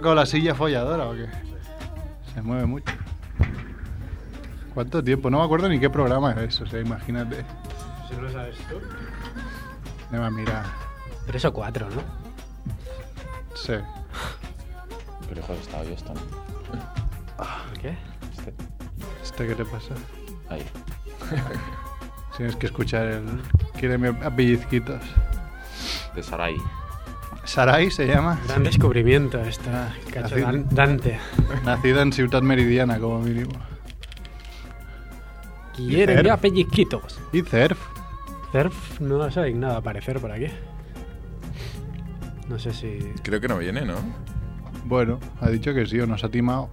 tocado la silla folladora o qué? Se mueve mucho. ¿Cuánto tiempo? No me acuerdo ni qué programa es, o sea, imagínate. Si no lo sabes tú. Nema, mira. Tres o cuatro, ¿no? Sí. Qué lejos está hoy esto, ¿no? ¿Qué? Este. ¿Este qué te pasa? Ahí. Tienes que escuchar el... Quiéreme a pellizquitos. De Sarai. Sarai se llama. Gran descubrimiento esta cacho Dante. Nacida en Ciudad Meridiana, como mínimo. Quieren ya pellizquitos. Y Cerf. Cerf no se ha dignado a aparecer por aquí. No sé si. Creo que no viene, ¿no? Bueno, ha dicho que sí o nos ha timado.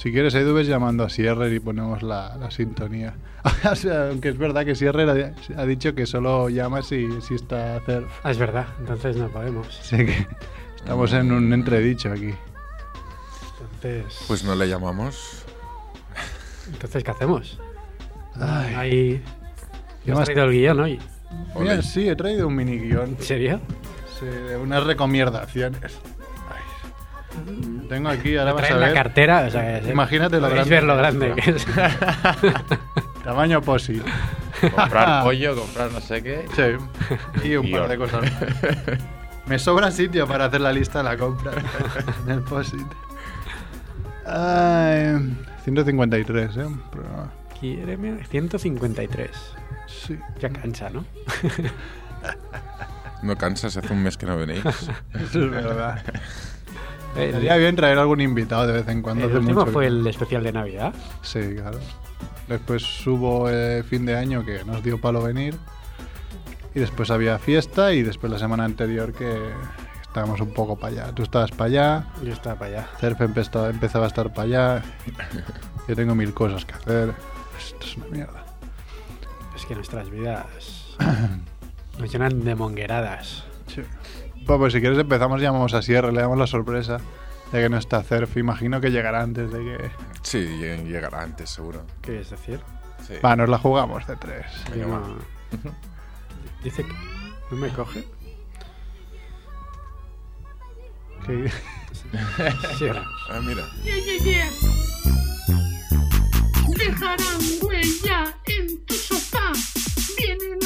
Si quieres, Edu, ves llamando a Sierrer y ponemos la, la sintonía. O sea, aunque es verdad que Sierrer ha, ha dicho que solo llama si, si está Cerf. Ah, es verdad, entonces no podemos. Así que estamos en un entredicho aquí. Entonces. Pues no le llamamos. Entonces, ¿qué hacemos? Ay. Ahí. ¿Qué ¿Has más? traído el guion hoy? Mira, sí, he traído un mini guion. ¿En serio? Sí, de unas recomendaciones. Tengo aquí, ahora vas a Traen la ver. cartera, o sea, que- Imagínate lo grande ver lo que grande es. que es. Tamaño posi. Comprar pollo, comprar no sé qué. Sí. Y un par de cosas más. Me sobra sitio para hacer la lista de la compra en el post-it. Ay, 153, ¿eh? Programa. Quiéreme 153. Sí. Ya cansa, ¿no? No cansas, hace un mes que no venís. Eso es verdad. El, Estaría bien traer algún invitado de vez en cuando. el último mucho fue el especial de Navidad. Sí, claro. Después hubo eh, fin de año que nos dio palo venir. Y después había fiesta y después la semana anterior que estábamos un poco para allá. Tú estabas para allá, Yo estaba para allá. Cerf empezaba, empezaba a estar para allá. Yo tengo mil cosas que hacer. Esto es una mierda. Es que nuestras vidas nos llenan de mongueradas. Sí. Bueno, pues si quieres empezamos, llamamos a Sierra, le damos la sorpresa de que no está Cerf. Imagino que llegará antes de que... Sí, lleg- llegará antes, seguro. ¿Qué quieres decir? Sí. Va, nos la jugamos de tres. Venga. Dice que no me coge. Cierra. Ah, mira. Yeah, yeah, yeah. Dejarán huella en tu sofá. Vienen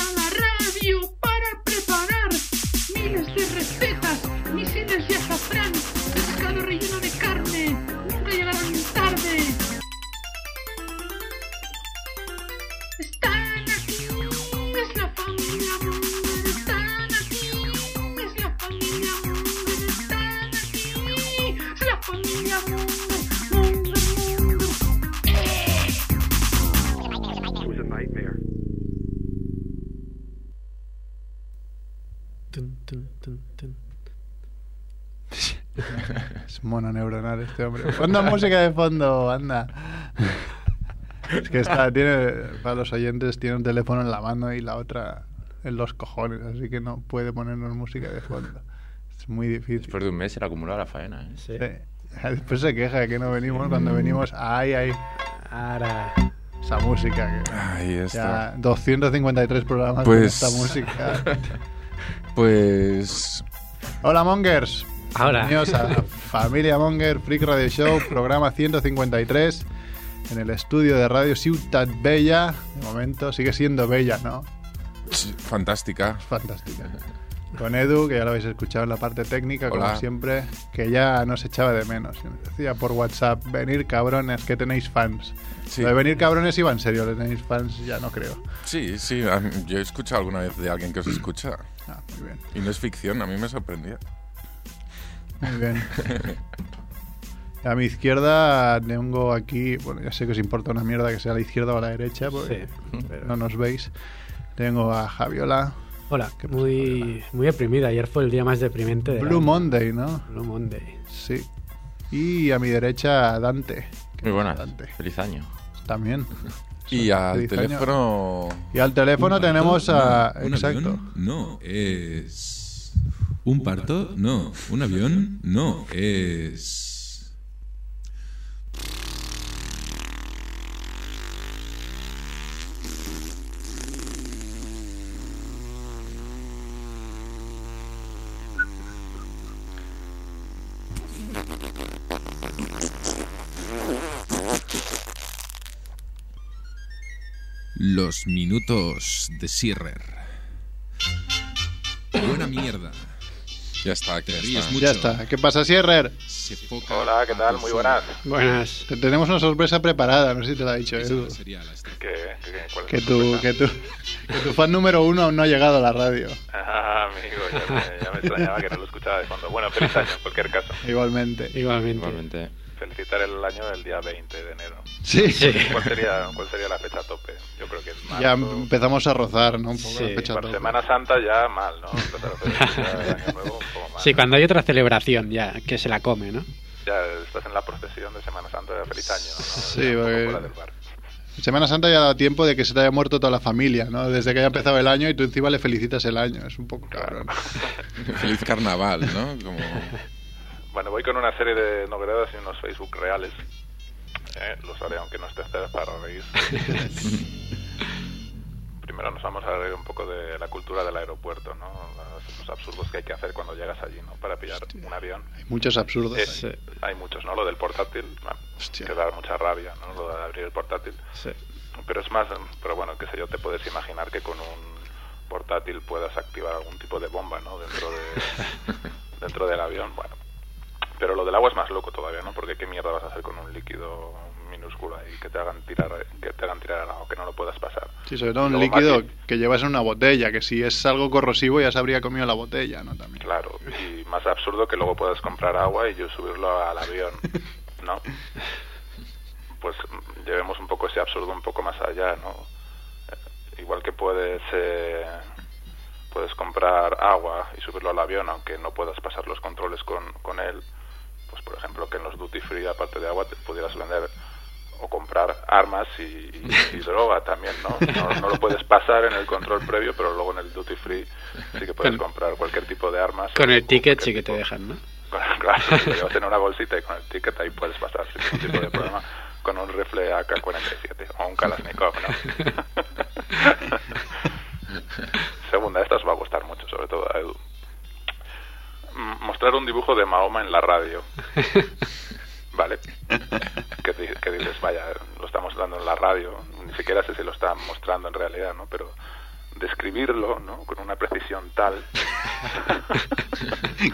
Es mononeuronal este hombre. Ponda música de fondo, anda. Es que está, tiene, para los oyentes, tiene un teléfono en la mano y la otra en los cojones, así que no puede ponernos música de fondo. Es muy difícil. Después de un mes se le acumuló la faena, ¿eh? Sí. Sí. Después se queja de que no venimos. Cuando venimos, ay, ay, Ahora. esa música. Que, Ahí está. ya 253 programas Pues- con esta música. Pues. Hola, Mongers. Ahora. Bienvenidos a Familia Monger Freak Radio Show, programa 153, en el estudio de Radio Ciutat Bella. De momento sigue siendo bella, ¿no? Fantástica. Fantástica. Con Edu, que ya lo habéis escuchado en la parte técnica, como Hola. siempre, que ya nos echaba de menos. Y Nos decía por WhatsApp, venir cabrones, que tenéis fans. Sí. Lo de venir cabrones iba en serio, le tenéis fans, ya no creo. Sí, sí. Yo he escuchado alguna vez de alguien que os escucha. Ah, muy bien. Y no es ficción, a mí me sorprendía. Muy bien. A mi izquierda tengo aquí, bueno, ya sé que os importa una mierda que sea a la izquierda o a la derecha, porque Sí, pero- no nos veis. Tengo a Javiola, Hola, ¿Qué pasa, muy, muy deprimida. Ayer fue el día más deprimente de Blue Monday, ¿no? Blue Monday. Sí. Y a mi derecha Dante. Muy buenas. Dante. Feliz año. También. Y al año. teléfono. Y al teléfono tenemos a... No, ¿Un Exacto. avión? No, es... ¿Un parto? No. ¿Un avión? No, es... Los minutos de Sierrer. Buena mierda. Ya está, que Te ya está. mucho. Ya está. ¿Qué pasa, Sierrer? Hola, ¿qué tal? Muy buenas. Buenas. Te tenemos una sorpresa preparada, no sé si te la ha dicho Edu. ¿Qué, qué, cuál es Que tu, que, tu, que tu fan número uno aún no ha llegado a la radio. Ah, amigo, ya me, ya me extrañaba que no lo escuchaba de fondo. Bueno, feliz año en cualquier caso. Igualmente. Igualmente. Igualmente. Felicitar el año el día 20 de enero. Sí, ¿Cuál sería, cuál sería la fecha tope? Yo creo que es marzo. ya empezamos a rozar, ¿no? Un poco Sí. la fecha Para tope. Semana Santa ya mal, ¿no? Empezar a hacer ya el año nuevo un poco mal. Sí, cuando hay otra celebración ya, que se la come, ¿no? Ya estás en la procesión de Semana Santa de feliz año, ¿no? Sí, Ya porque- del bar. Semana Santa ya da tiempo de que se te haya muerto toda la familia, ¿no? Desde que haya empezado el año y tú encima le felicitas el año. Es un poco cabrón. Feliz carnaval, ¿no? Como... Bueno, voy con una serie de novedades y unos Facebook reales. Eh, los haré aunque no estés para reír. Primero nos vamos a reír un poco de la cultura del aeropuerto, ¿no? Los, los absurdos que hay que hacer cuando llegas allí, ¿no? Para pillar un avión. Hay muchos absurdos. Eh, ahí. Hay muchos, ¿no? Lo del portátil, bueno, que da mucha rabia, ¿no? Lo de abrir el portátil. Sí. Pero es más, pero bueno, qué sé yo, te puedes imaginar que con un portátil puedas activar algún tipo de bomba, ¿no? Dentro de dentro del avión, bueno. Pero lo del agua es más loco todavía, ¿no? Porque qué mierda vas a hacer con un líquido minúsculo ahí que te hagan tirar que te hagan tirar al agua, que no lo puedas pasar. Sí, sobre todo un Luego líquido más que llevas en una botella, que si es algo corrosivo ya se habría comido la botella, ¿no? También. Claro, y más absurdo que luego puedas comprar agua y yo subirlo al avión, ¿no? Pues llevemos un poco ese absurdo un poco más allá, ¿no? Eh, Igual que puedes eh, puedes comprar agua y subirlo al avión, aunque no puedas pasar los controles con, con él, pues por ejemplo que en los duty free, aparte de agua, te pudieras vender o comprar armas y, y- y droga también, ¿no? ¿no? no lo puedes pasar en el control previo, pero luego en el duty free sí que puedes Con- comprar cualquier tipo de armas. Con el ticket sí que te dejan, ¿no? Claro, si lo llevas en una bolsita y con el ticket ahí puedes pasar sin ningún tipo de problema con un rifle AK-47 o un Kalashnikov, ¿no? Segunda, esta os va a gustar mucho, sobre todo a Edu. Mostrar un dibujo de Mahoma en la radio. ¿Vale? Que, que dices, vaya, lo está mostrando en la radio, ni siquiera sé si lo está mostrando en realidad, ¿no? Pero describirlo, ¿no? Con una precisión tal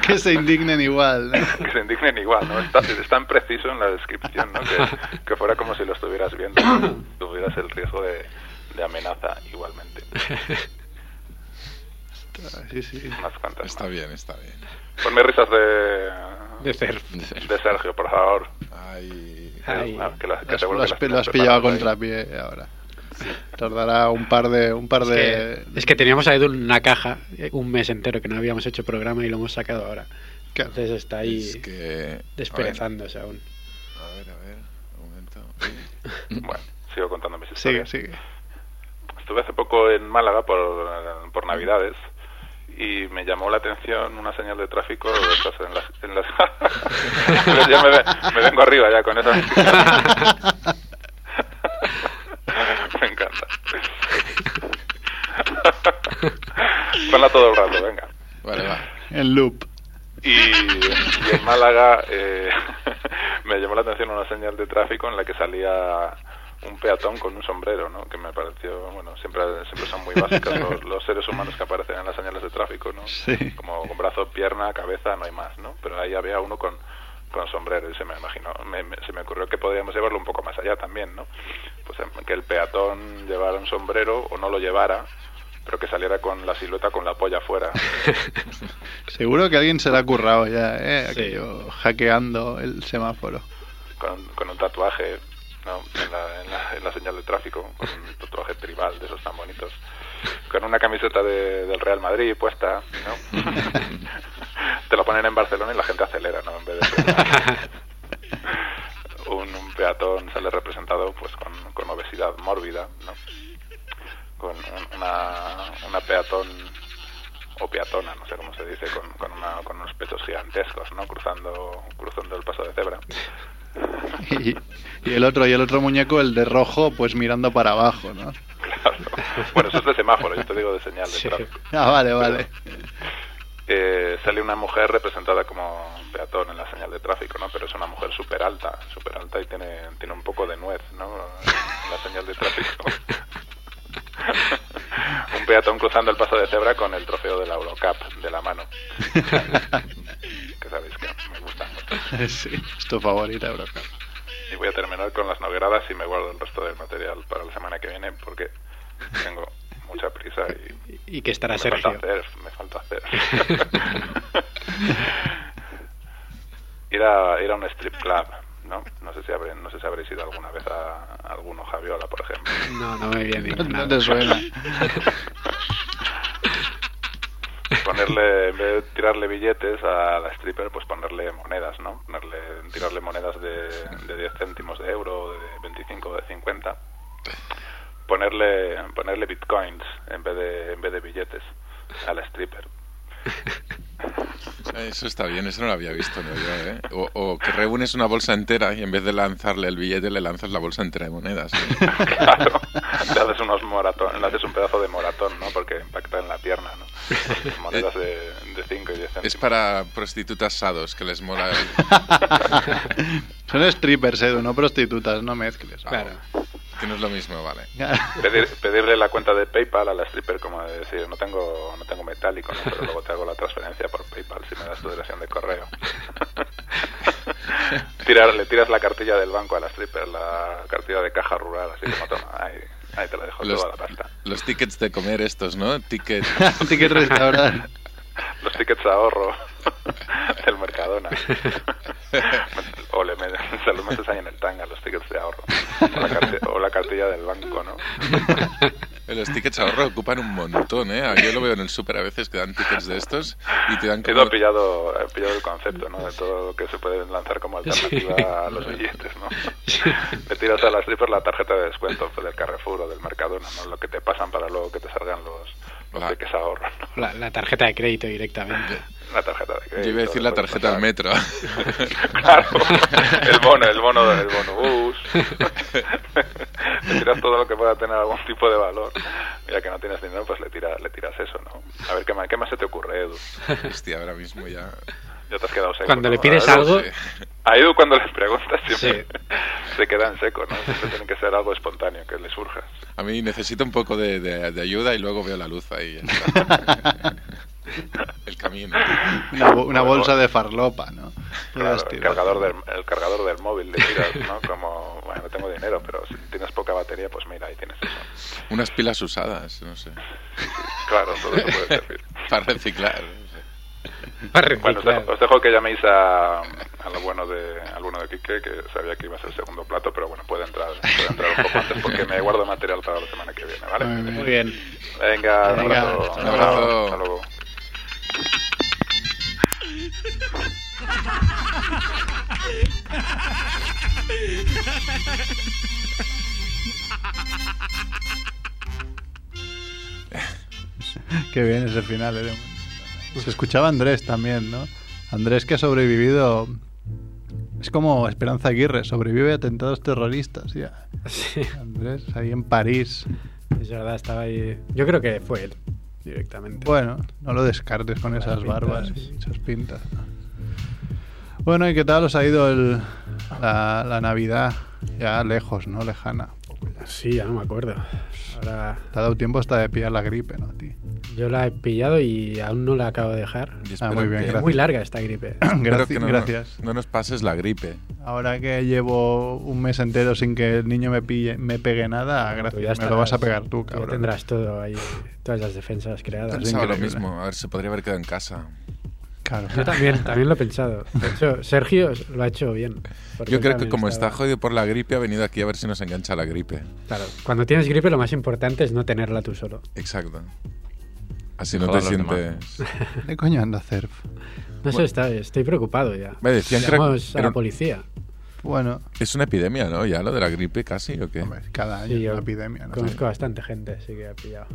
que se indignen igual, ¿no? que se indignen igual, ¿no? Está- es tan preciso en la descripción, ¿no? Que, que fuera como si lo estuvieras viendo, tuvieras el riesgo de, de amenaza igualmente. Sí, sí. Unas cuantas Está más. bien, está bien. Ponme risas de, De ser. de Sergio, por favor. Ay, Ay. Ah, que las- que Lo has, las lo has pillado a preparadas ahí. contrapié ahora. Tardará un par de... Un par Es de... que, es que teníamos a Edu en una caja eh, un mes entero que no habíamos hecho programa y lo hemos sacado ahora. Claro. Entonces está ahí es que... desperezándose aún. A ver, a ver, a ver, un momento. Bueno, sigo contando mis Sigue, historias. sigue. Estuve hace poco en Málaga por, por Navidades y me llamó la atención una señal de tráfico de estas en las... En las... Ya me vengo arriba ya con eso. me encanta. Ponla todo el rato, venga. Vale, va. En loop. Y, y en Málaga eh, me llamó la atención una señal de tráfico en la que salía un peatón con un sombrero, ¿no? Que me pareció, bueno, siempre, siempre son muy básicas los, los seres humanos que aparecen en las señales de tráfico, ¿no? Sí. Como con brazo, pierna, cabeza, no hay más, ¿no? Pero ahí había uno con, con sombrero y se me imaginó, me- me- se me ocurrió que podríamos llevarlo un poco más allá también, ¿no? Pues que el peatón llevara un sombrero o no lo llevara, pero que saliera con la silueta con la polla afuera. Seguro que alguien se la ha currado ya, ¿eh? Sí. Aquello, hackeando el semáforo. con, con un tatuaje ¿no? en, la, en, la, en la señal de tráfico, con un tatuaje tribal de esos tan bonitos, con una camiseta de- del Real Madrid puesta, ¿no? Te lo ponen en Barcelona y la gente acelera, ¿no? En vez de un, un, peatón sale representado pues con, con obesidad mórbida, ¿no? Con un- una, una peatón o peatona, no sé cómo se dice, con, con, una- con unos pechos gigantescos, ¿no? Cruzando, cruzando el paso de cebra. Y, y el otro, y el otro muñeco, el de rojo, pues mirando para abajo, ¿no? Claro. Bueno, eso es de semáforo, yo te digo de señal de Sí. tráfico. Ah, vale, vale. Eh, sale una mujer representada como peatón en la señal de tráfico, ¿no? Pero es una mujer súper alta, súper alta y tiene, tiene un poco de nuez, ¿no? En la señal de tráfico. un peatón cruzando el paso de cebra con el trofeo de la Eurocup de la mano. que sabéis que me gusta mucho. Sí, es tu favorita, Eurocup. Y voy a terminar con las nogueradas y me guardo el resto del material para la semana que viene porque tengo mucha prisa y Y que estará me Sergio. falta hacer, me falta hacer. ir, a, ir a un strip club, ¿no? No sé si, habré, no sé si habréis ido alguna vez a, a alguno Javiola, por ejemplo. No, no me viene ninguna. No te suena. Ponerle, en vez de tirarle billetes a la stripper, pues ponerle monedas, ¿no? Ponerle, tirarle monedas de, de 10 céntimos de euro, de 25 o de 50. Ponerle, ponerle bitcoins en vez de, en vez de billetes a la stripper. Eso está bien, eso no lo había visto no, yo, ¿eh? O, o que reúnes una bolsa entera y en vez de lanzarle el billete le lanzas la bolsa entera de monedas. ¿no? Claro, le haces unos moratón, le haces un pedazo de moratón, ¿no? Porque impacta en la pierna, ¿no? Monedas de, de 5 y 10 céntimos. Es para prostitutas sados que les mola. el- Son strippers, Edu, no prostitutas, no mezcles. Claro. Que no es lo mismo, vale. Pedir, pedirle la cuenta de PayPal a la stripper como de decir, no tengo no tengo metálico, ¿no? pero luego te hago la transferencia por PayPal si me das tu dirección de correo. Tirar, le tiras la cartilla del banco a la stripper, la cartilla de caja rural, así como toma, ahí, ahí te la dejo Los, toda la pasta. los tickets de comer estos, ¿no? Ticket. Ticket restaurante. Los tickets ahorro del Mercadona. o le me, se los metes ahí en el tanga, los tickets de ahorro. O la, carti- o la cartilla del banco, ¿no? Los tickets ahorro ocupan un montón, ¿eh? Yo lo veo en el súper a veces que dan tickets de estos y te dan He como... ido pillado, he pillado el concepto, ¿no? De todo lo que se puede lanzar como alternativa a los billetes, ¿no? Le tiras a la stripper la tarjeta de descuento pues, del Carrefour o del Mercadona, ¿no? Lo que te pasan para luego que te salgan los, La- tickets ahorro, ¿no? La, la tarjeta de crédito directamente. La tarjeta de crédito. Yo iba a decir la tarjeta del metro. Claro, el bono, el bono del bonobús. le tiras todo lo que pueda tener algún tipo de valor. Ya que no tienes dinero, pues le tiras, le tiras eso, ¿no? A ver, ¿qué más, qué más se te ocurre, Edu? Hostia, ahora mismo ya... Ya te has quedado seco. Cuando ¿no? le pides A Edu, algo, sí. A Edu cuando le preguntas siempre Sí. se queda en seco, ¿no? Siempre tiene que ser algo espontáneo, que le surja. A mí necesito un poco de, de- de ayuda y luego veo la luz ahí. El camino. Una, una bolsa de farlopa, ¿no? Claro, el cargador, del, el cargador del móvil le tiras, ¿no? Como, bueno, no tengo dinero, pero si tienes poca batería, pues mira, ahí tienes eso. Unas pilas usadas, no sé. Claro, todo eso puede servir. Para reciclar. Bueno, os dejo, os dejo que llaméis a, a lo bueno de al bueno de Quique, que sabía que iba a ser el segundo plato, pero bueno, puede entrar, puede entrar un poco antes porque me guardo material para la semana que viene, ¿vale? Muy bien. Muy bien. Venga, un Venga, abrazo. un abrazo. Hasta luego. Qué bien ese final, ¿eh? Se escuchaba Andrés también, ¿no? Andrés que ha sobrevivido... Es como Esperanza Aguirre, sobrevive a atentados terroristas. Ya. Sí, Andrés, ahí en París. es verdad, estaba ahí. Yo creo que fue él, directamente. Bueno, no lo descartes con esas pintas, barbas sí. y esas pintas. ¿no? Bueno, ¿y qué tal os ha ido el, la, la Navidad? Ya lejos, ¿no? Lejana. Sí, ya no me acuerdo. Ahora Te ha dado tiempo hasta de pillar la gripe, ¿no? A ti. yo la he pillado y aún no la acabo de dejar. Ah, muy bien, que- Es gracias. muy larga esta gripe. espero Graci- que no, gracias. No nos pases la gripe. Ahora que llevo un mes entero sin que el niño me pille, me pegue nada, Tú gracias. ya Me lo vas a estarás- pegar tú, ya cabrón. tendrás todo ahí, todas las defensas creadas. Pensaba lo mismo. A ver, se podría haber quedado en casa. Claro. Yo también, también lo he pensado. De hecho, Sergio lo ha hecho bien. Yo creo que como estaba- está jodido por la gripe, ha venido aquí a ver si nos engancha la gripe. Claro, cuando tienes gripe lo más importante es no tenerla tú solo. Exacto. Así no Joder, te sientes... ¿De coño anda Cerf? No sé, está, estoy preocupado ya. Me decían que era- a la policía. Bueno, Es una epidemia, ¿no? Ya lo de la gripe casi, ¿o qué? hombre, cada año Sí, es yo una epidemia. ¿no? Conozco bastante gente, sí que ha pillado.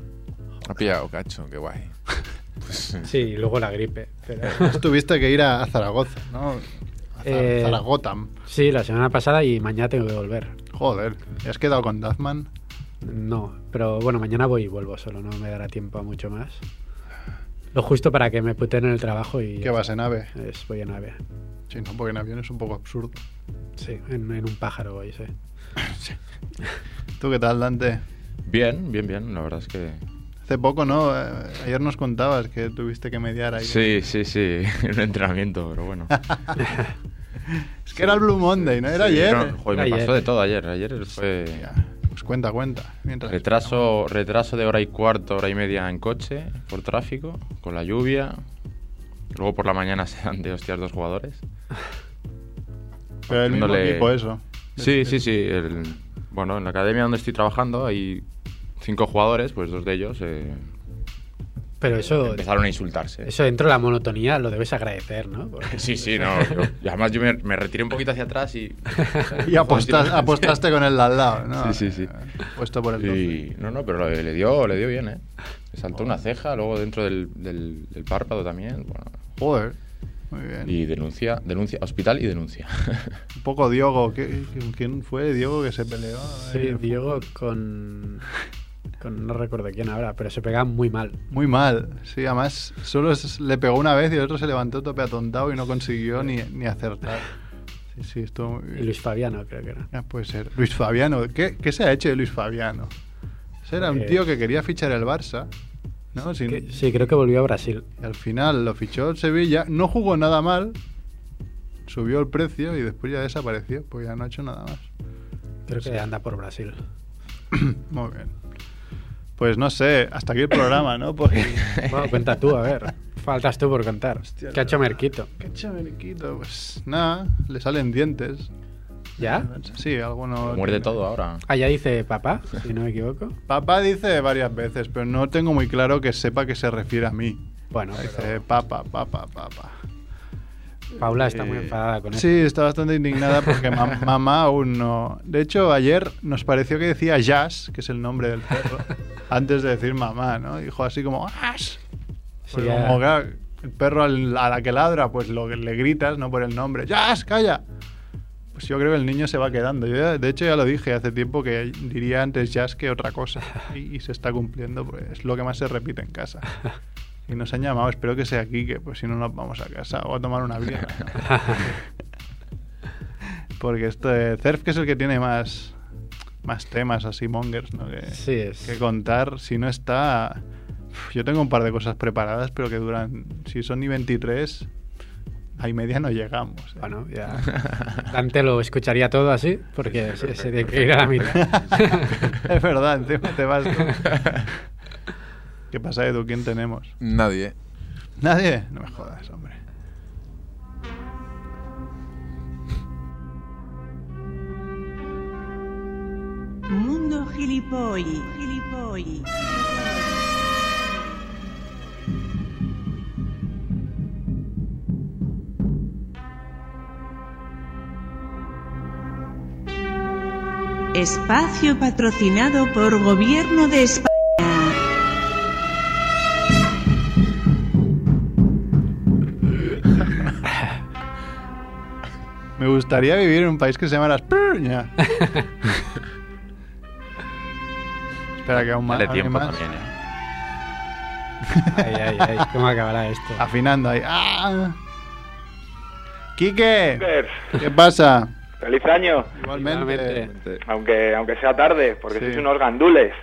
Ha pillado, cacho, qué guay. Pues, Sí, y luego la gripe. Pero... Tuviste que ir a, Zaragoza, ¿no? A Eh, Zaragotam. Sí, la semana pasada y mañana tengo que volver. Joder, ¿y has quedado con Dazman? No, pero bueno, mañana voy y vuelvo solo, no me dará tiempo a mucho más. Lo justo para que me puten en el trabajo y... ¿Qué vas en ave? Es, voy en ave. Sí, no, porque en avión es un poco absurdo. Sí, en, en un pájaro voy, sí. ¿Tú qué tal, Dante? Bien, bien, bien. La verdad es que. Hace poco, ¿no? Eh, ayer nos contabas que tuviste que mediar ahí. Sí, sí, sí. Un entrenamiento, pero bueno. Es que era el Blue Monday, ¿no? Era Sí, ayer. no, joder, me Ayer. pasó de todo ayer. Ayer fue. Ya, pues cuenta, cuenta. Mientras Retraso, retraso de hora y cuarto, hora y media en coche, por tráfico, con la lluvia. Luego por la mañana se dan de hostias dos jugadores. Pero el mismo equipo, eso. Sí, sí, sí. el- bueno, en la academia donde estoy trabajando hay cinco jugadores, pues dos de ellos eh, Pero eso, empezaron a insultarse. eso dentro de la monotonía lo debes agradecer, ¿no? Porque- Sí, sí, no. yo- y además yo me, me retiré un poquito hacia atrás y... Y apostas- apostaste con el de al lado, ¿no? Sí, sí, sí. Puesto por el 12. Y, no, no, pero le, le dio, le dio bien, ¿eh? Le saltó una ceja, luego dentro del, del- del párpado también. Bueno, Joder. Muy bien. y denuncia, denuncia, hospital y denuncia. Un poco Diogo. ¿qué- ¿Quién fue Diogo que se peleó? Sí, Eh, Diego con, con... No recuerdo quién ahora, pero se pega muy mal. Muy mal. Sí, además solo le pegó una vez y el otro se levantó tope atontado y no consiguió ni, ni acertar. Sí, sí, estuvo muy Y. Luis Fabiano creo que era. Ah, puede ser. Luis Fabiano. ¿Qué, qué se ha hecho de Luis Fabiano? Ese era un Eh, tío que quería fichar el Barça. ¿no? Sin- Que- sí, creo que volvió a Brasil. y al final lo fichó el Sevilla. No jugó nada mal. Subió el precio y después ya desapareció. Pues ya no ha hecho nada más. Creo que anda por Brasil. Muy bien. Pues no sé, hasta aquí el programa, ¿no? Porque... Bueno, cuenta tú, a ver. Faltas tú por contar. Hostia, ¿Qué ha hecho Merquito? ¿Qué chameriquito? Pues nada, le salen dientes. ¿Ya? Sí, alguno. Muerde tiene. todo ahora. Allá dice papá, si no me equivoco. Papá dice varias veces, pero no tengo muy claro que sepa que se refiere a mí. Bueno, Dice pero papá, papá, papá. Paula está muy Eh, enfadada con Sí, eso. está bastante indignada porque ma- mamá aún no. De hecho, ayer nos pareció que decía Jazz, que es el nombre del perro, antes de decir mamá, ¿no? Dijo así como Ash. Sí, Pues como claro, el perro a la que ladra, pues lo que le gritas, no por el nombre. ¡Jazz, calla! Pues yo creo que el niño se va quedando. Yo ya- de hecho, ya lo dije hace tiempo que diría antes jazz que otra cosa. Y, y se está cumpliendo, pues es lo que más se repite en casa. Y nos han llamado, espero que sea aquí, que pues si no nos vamos a casa o a tomar una birra. Porque este Cerf, que es el que tiene más, más temas así, mongers, ¿no? Que, Sí, es. que contar. Si no está. Yo tengo un par de cosas preparadas, pero que duran. Si son ni 23, a y media no llegamos. ¿eh? Bueno, ya. Dante lo escucharía todo así, porque se, se tiene que ir a la mitad. es verdad, encima te vas tú. ¿Qué pasa, Edu? ¿Quién tenemos? Nadie. ¿Nadie? No me jodas, hombre. Mundo gilipolli, gilipolli. Espacio patrocinado por Gobierno de España. Gustaría vivir en un país que se llama España. Espera, que aún más. Dale ¿alguien tiempo más? también, ¿eh? Ay, ay, ay, ¿cómo acabará esto? Afinando ahí. ¡Ah! ¡Quique! Super. ¿Qué pasa? Feliz año, Igualmente. Igualmente. aunque aunque sea tarde, porque Sí. sois unos gandules.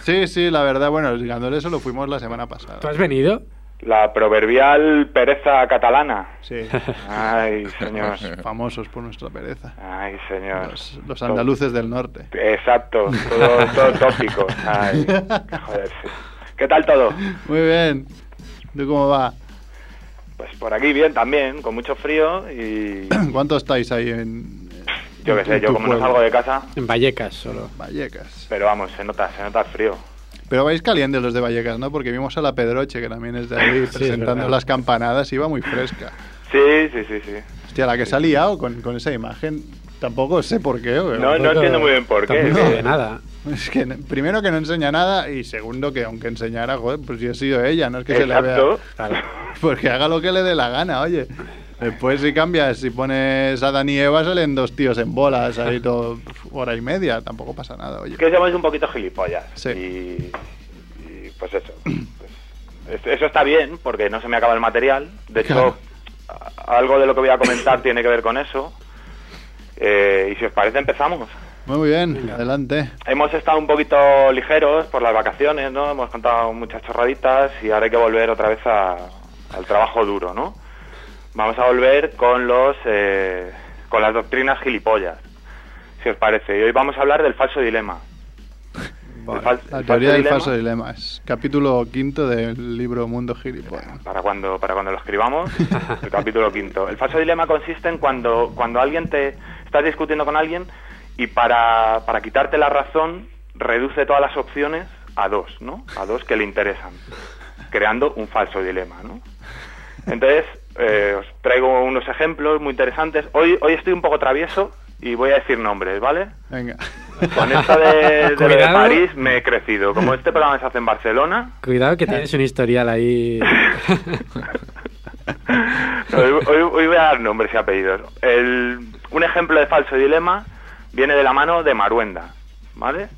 Sí, sí, la verdad, bueno, los ganadores lo fuimos la semana pasada. ¿Tú has venido? La proverbial pereza catalana. Sí. Ay, señor. Famosos por nuestra pereza. Ay, señor. Los, los andaluces del norte. Exacto, todo, todo tópico. Ay, joder, sí. ¿Qué tal todo? Muy bien. ¿Tú cómo va? Pues por aquí bien también, con mucho frío y ¿Cuánto estáis ahí en.? yo qué sé, yo como no salgo de casa, En Vallecas solo. Vallecas. pero vamos, se nota, se nota el frío. Pero vais calientes los de Vallecas, ¿no? Porque vimos a la Pedroche, que también es de ahí, Sí, presentando las campanadas, y iba muy fresca. Sí, sí, sí, sí. Hostia, la que se ha liado con, con esa imagen. Tampoco sé por qué. güey. No, no entiendo muy bien por qué. que- de nada. Es que primero que no enseña nada y segundo que aunque enseñara, joder, pues yo he sido ella, no es que se le Exacto. vea. Pues que haga lo que le dé la gana, oye. Después si cambias, si pones a Dani y Eva salen dos tíos en bolas ahí todo hora y media, tampoco pasa nada, oye. que somos un poquito gilipollas. Sí. Y, y, pues eso. Pues, es- eso está bien, porque no se me acaba el material. De hecho, Claro. algo de lo que voy a comentar tiene que ver con eso. Eh, y si os parece, empezamos. Muy bien, adelante. Hemos estado un poquito ligeros por las vacaciones, ¿no? Hemos contado muchas chorraditas y ahora hay que volver otra vez a- al trabajo duro, ¿no? Vamos a volver con los eh, con las doctrinas gilipollas, si os parece. Y hoy vamos a hablar del falso dilema. El fal- La teoría del dilema, falso dilema es capítulo quinto del libro Mundo Gilipollas. Para cuando, para cuando lo escribamos, el capítulo quinto. El falso dilema consiste en cuando, cuando alguien te estás discutiendo con alguien y para, para quitarte la razón reduce todas las opciones a dos, ¿no? A dos que le interesan, creando un falso dilema, ¿no? Entonces, eh, os traigo unos ejemplos muy interesantes. Hoy, hoy estoy un poco travieso y voy a decir nombres, ¿vale? Venga. Con esto de, de, de. París me he crecido. Como este programa se hace en Barcelona, Cuidado que tienes un historial ahí. Hoy, hoy- hoy voy a dar nombres y apellidos. El- un ejemplo de falso dilema viene de la mano de Maruenda, ¿vale?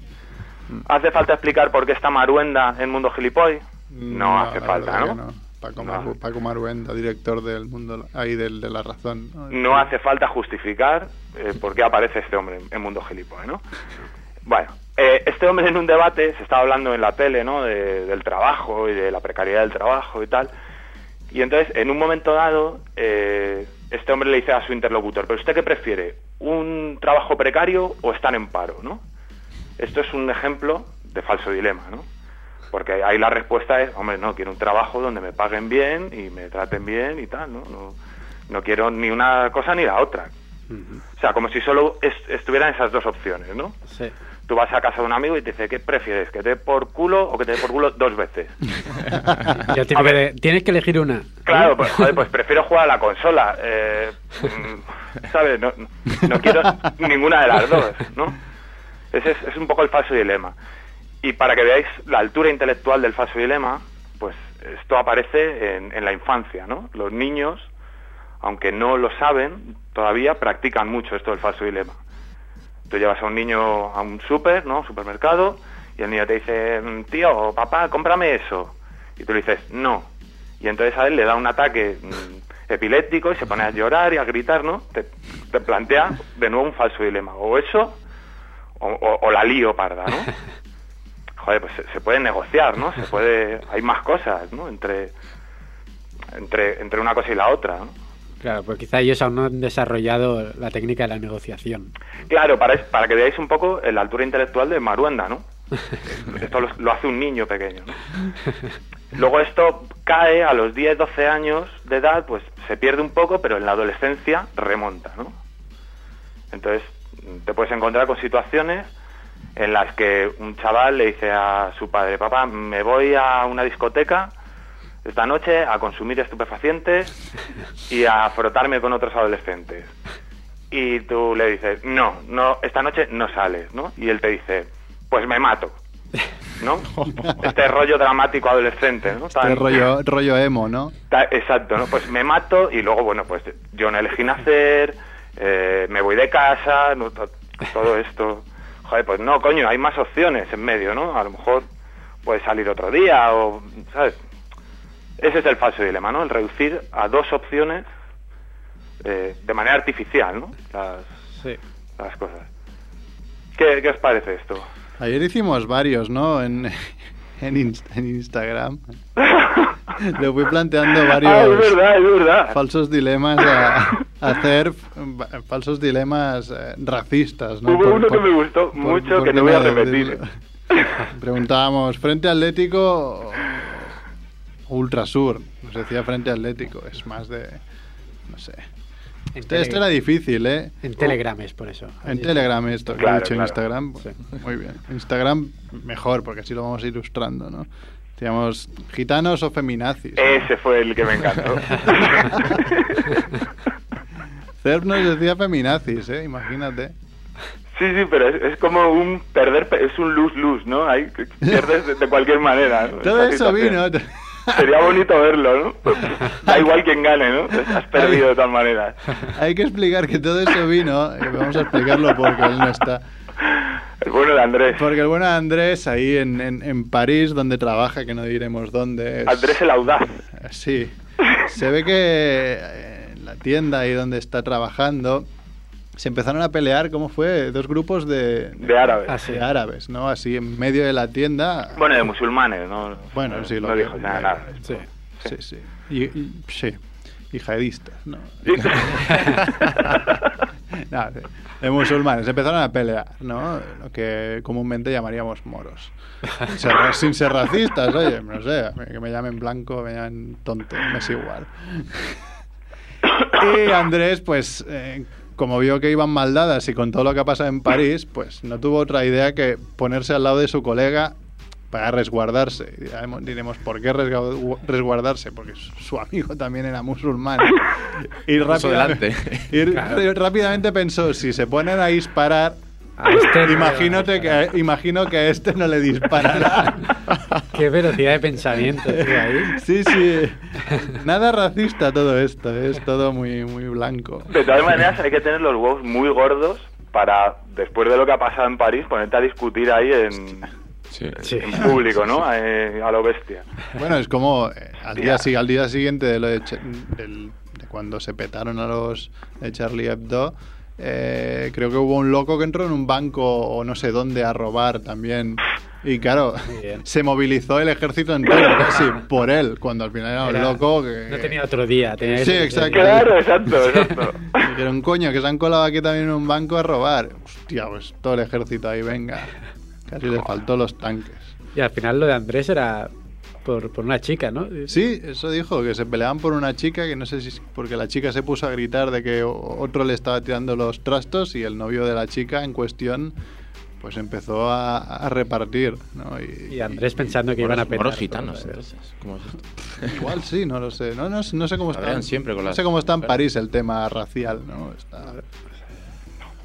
¿Hace falta explicar por qué está Maruenda en Mundo Gilipoy? No, hace falta, ¿no? Paco, No. Maru- Paco Maruenda, director del mundo, ahí del, de la razón. ¿no? No hace falta justificar eh, por qué aparece este hombre en, Mundo Gilipoy, ¿no? Bueno, eh, este hombre en un debate, se estaba hablando en la tele, ¿no? De- del trabajo y de la precariedad del trabajo y tal. Y entonces, en un momento dado, eh, este hombre le dice a su interlocutor, ¿pero usted qué prefiere? ¿Un trabajo precario o estar en paro, no? Esto es un ejemplo de falso dilema, ¿no? Porque ahí la respuesta es, hombre, no, quiero un trabajo donde me paguen bien y me traten bien y tal, ¿no? No, no quiero ni una cosa ni la otra. O sea, como si solo es- estuvieran esas dos opciones, ¿no? Sí. Tú vas a casa de un amigo y te dice, ¿qué prefieres? ¿Que te dé por culo o que te dé por culo dos veces? De, tienes que elegir una. Claro, pues, joder, pues prefiero jugar a la consola. eh, mm, ¿Sabes? No, no quiero ninguna de las dos, ¿no? Ese es, es un poco el falso dilema. Y para que veáis la altura intelectual del falso dilema, pues esto aparece en, la infancia, ¿no? Los niños, aunque no lo saben, todavía practican mucho esto del falso dilema. Tú llevas a un niño a un súper, ¿no? Supermercado, y el niño te dice, "Mm, tío, papá, cómprame eso. Y tú le dices, no. Y entonces a él le da un ataque mm, epiléptico y se pone a llorar y a gritar, ¿no? Te, te plantea de nuevo un falso dilema. O eso, o- o la lío parda, ¿no? Joder, pues se, se puede negociar, ¿no? Se puede... Hay más cosas, ¿no? Entre, entre, entre una cosa y la otra, ¿no? Claro, pues quizá ellos aún no han desarrollado la técnica de la negociación. Claro, para, para que veáis un poco la altura intelectual de Maruenda, ¿no? Esto lo, lo hace un niño pequeño, ¿no? Luego esto cae a los 10, 12 años de edad, pues se pierde un poco, pero en la adolescencia remonta, ¿no? Entonces te puedes encontrar con situaciones en las que un chaval le dice a su padre, papá, me voy a una discoteca esta noche a consumir estupefacientes y a frotarme con otros adolescentes. Y tú le dices, no, no, esta noche no sales, ¿no? Y él te dice, pues me mato, ¿no? Este rollo dramático adolescente, ¿no? Este rollo, rollo emo, ¿no? Exacto, ¿no? Pues me mato y luego, bueno, pues yo no elegí nacer, eh, me voy de casa, no, to- todo esto. Joder, pues no, coño, hay más opciones en medio, ¿no? A lo mejor puedes salir otro día o, ¿sabes? Ese es el falso dilema, ¿no? El reducir a dos opciones eh, de manera artificial, ¿no? Las, Sí. las cosas. ¿Qué, ¿Qué os parece esto? Ayer hicimos varios, ¿no? En, en, Inst- en Instagram. Le fui planteando varios Ah, es verdad, es verdad. falsos dilemas a, a hacer, falsos dilemas eh, racistas, ¿no? Hubo Por- uno que me gustó por- mucho que qué voy a no repetir. Preguntábamos, ¿frente Atlético o Ultrasur? Nos decía Frente Atlético, es más de... no sé. En, Este, este Telegram- era difícil, ¿eh? en Telegram es por eso. En Telegram esto, que Claro, he dicho en. Instagram. pues, Muy bien. Instagram mejor, porque así lo vamos ilustrando, ¿no? Decíamos, gitanos o feminazis. ¿no? Ese fue el que me encantó. CERF nos decía feminazis, ¿eh? Imagínate. Sí, sí, pero es, es como un perder, pe- es un luz-luz, ¿no? Que pierdes de, de cualquier manera. ¿no? Todo Esa eso situación. vino. Sería bonito verlo, ¿no? Da igual quien gane, ¿no? Has perdido de todas maneras. Hay que explicar que todo eso vino, y vamos a explicarlo porque él no está. El bueno de Andrés. Porque el bueno de Andrés, ahí en, en, en París, donde trabaja, que no diremos dónde. es- Andrés el audaz. Sí. Se ve que eh, en la tienda ahí donde está trabajando se empezaron a pelear, ¿cómo fue? Dos grupos de, De árabes. Ah, sí. de árabes, ¿no? Así en medio de la tienda. Bueno, de musulmanes, ¿no? Bueno, sí, lo no dijo nada, nada. Sí. Sí, sí. Y, y- sí. Y jihadistas, ¿no? No, de, de musulmanes. Empezaron a pelear, ¿no? Lo que comúnmente llamaríamos moros. Sin ser, sin ser racistas, oye, no sé, que me llamen blanco, me llamen tonto, me es igual. Y Andrés, pues, eh, como vio que iban mal dadas y con todo lo que ha pasado en París, pues no tuvo otra idea que ponerse al lado de su colega para resguardarse. Y diremos, ¿por qué resgu- resguardarse? Porque su- amigo también era musulmán. Y rápidamente, y Claro. rápidamente pensó, si se ponen a disparar, A este no imagínate a que, imagino que a este no le dispararán. Qué velocidad de pensamiento, tío, ahí. Sí, sí. Nada racista todo esto, es todo muy, muy blanco. De todas maneras, hay que tener los huevos muy gordos para, después de lo que ha pasado en París, ponerte a discutir ahí en, Sí. Sí. en público, ¿no? Eh, a lo bestia. Bueno, es como eh, al, día, al día siguiente de, lo de, Ch- del- de cuando se petaron a los de Charlie Hebdo, eh, creo que hubo un loco que entró en un banco o no sé dónde a robar también. Y claro, se movilizó el ejército entero casi por él, cuando al final era un Era- loco que... No tenía otro día. Tenía Sí, exacto. Claro, exacto, exacto. Dijeron, coño, que se han colado aquí también en un banco a robar. Hostia, pues todo el ejército ahí, venga. Casi les faltó los tanques. Y al final lo de Andrés era por, por una chica, ¿no? Sí, eso dijo, que se peleaban por una chica, que no sé si es porque la chica se puso a gritar de que otro le estaba tirando los trastos y el novio de la chica en cuestión pues empezó a, a repartir, ¿no? Y, Y Andrés pensando que iban a petar. moros gitanos, todo, entonces. ¿Cómo es esto? Igual sí, no lo sé. No, no, no sé cómo está. Siempre con no las sé cómo está en. París el tema racial, ¿no? Está...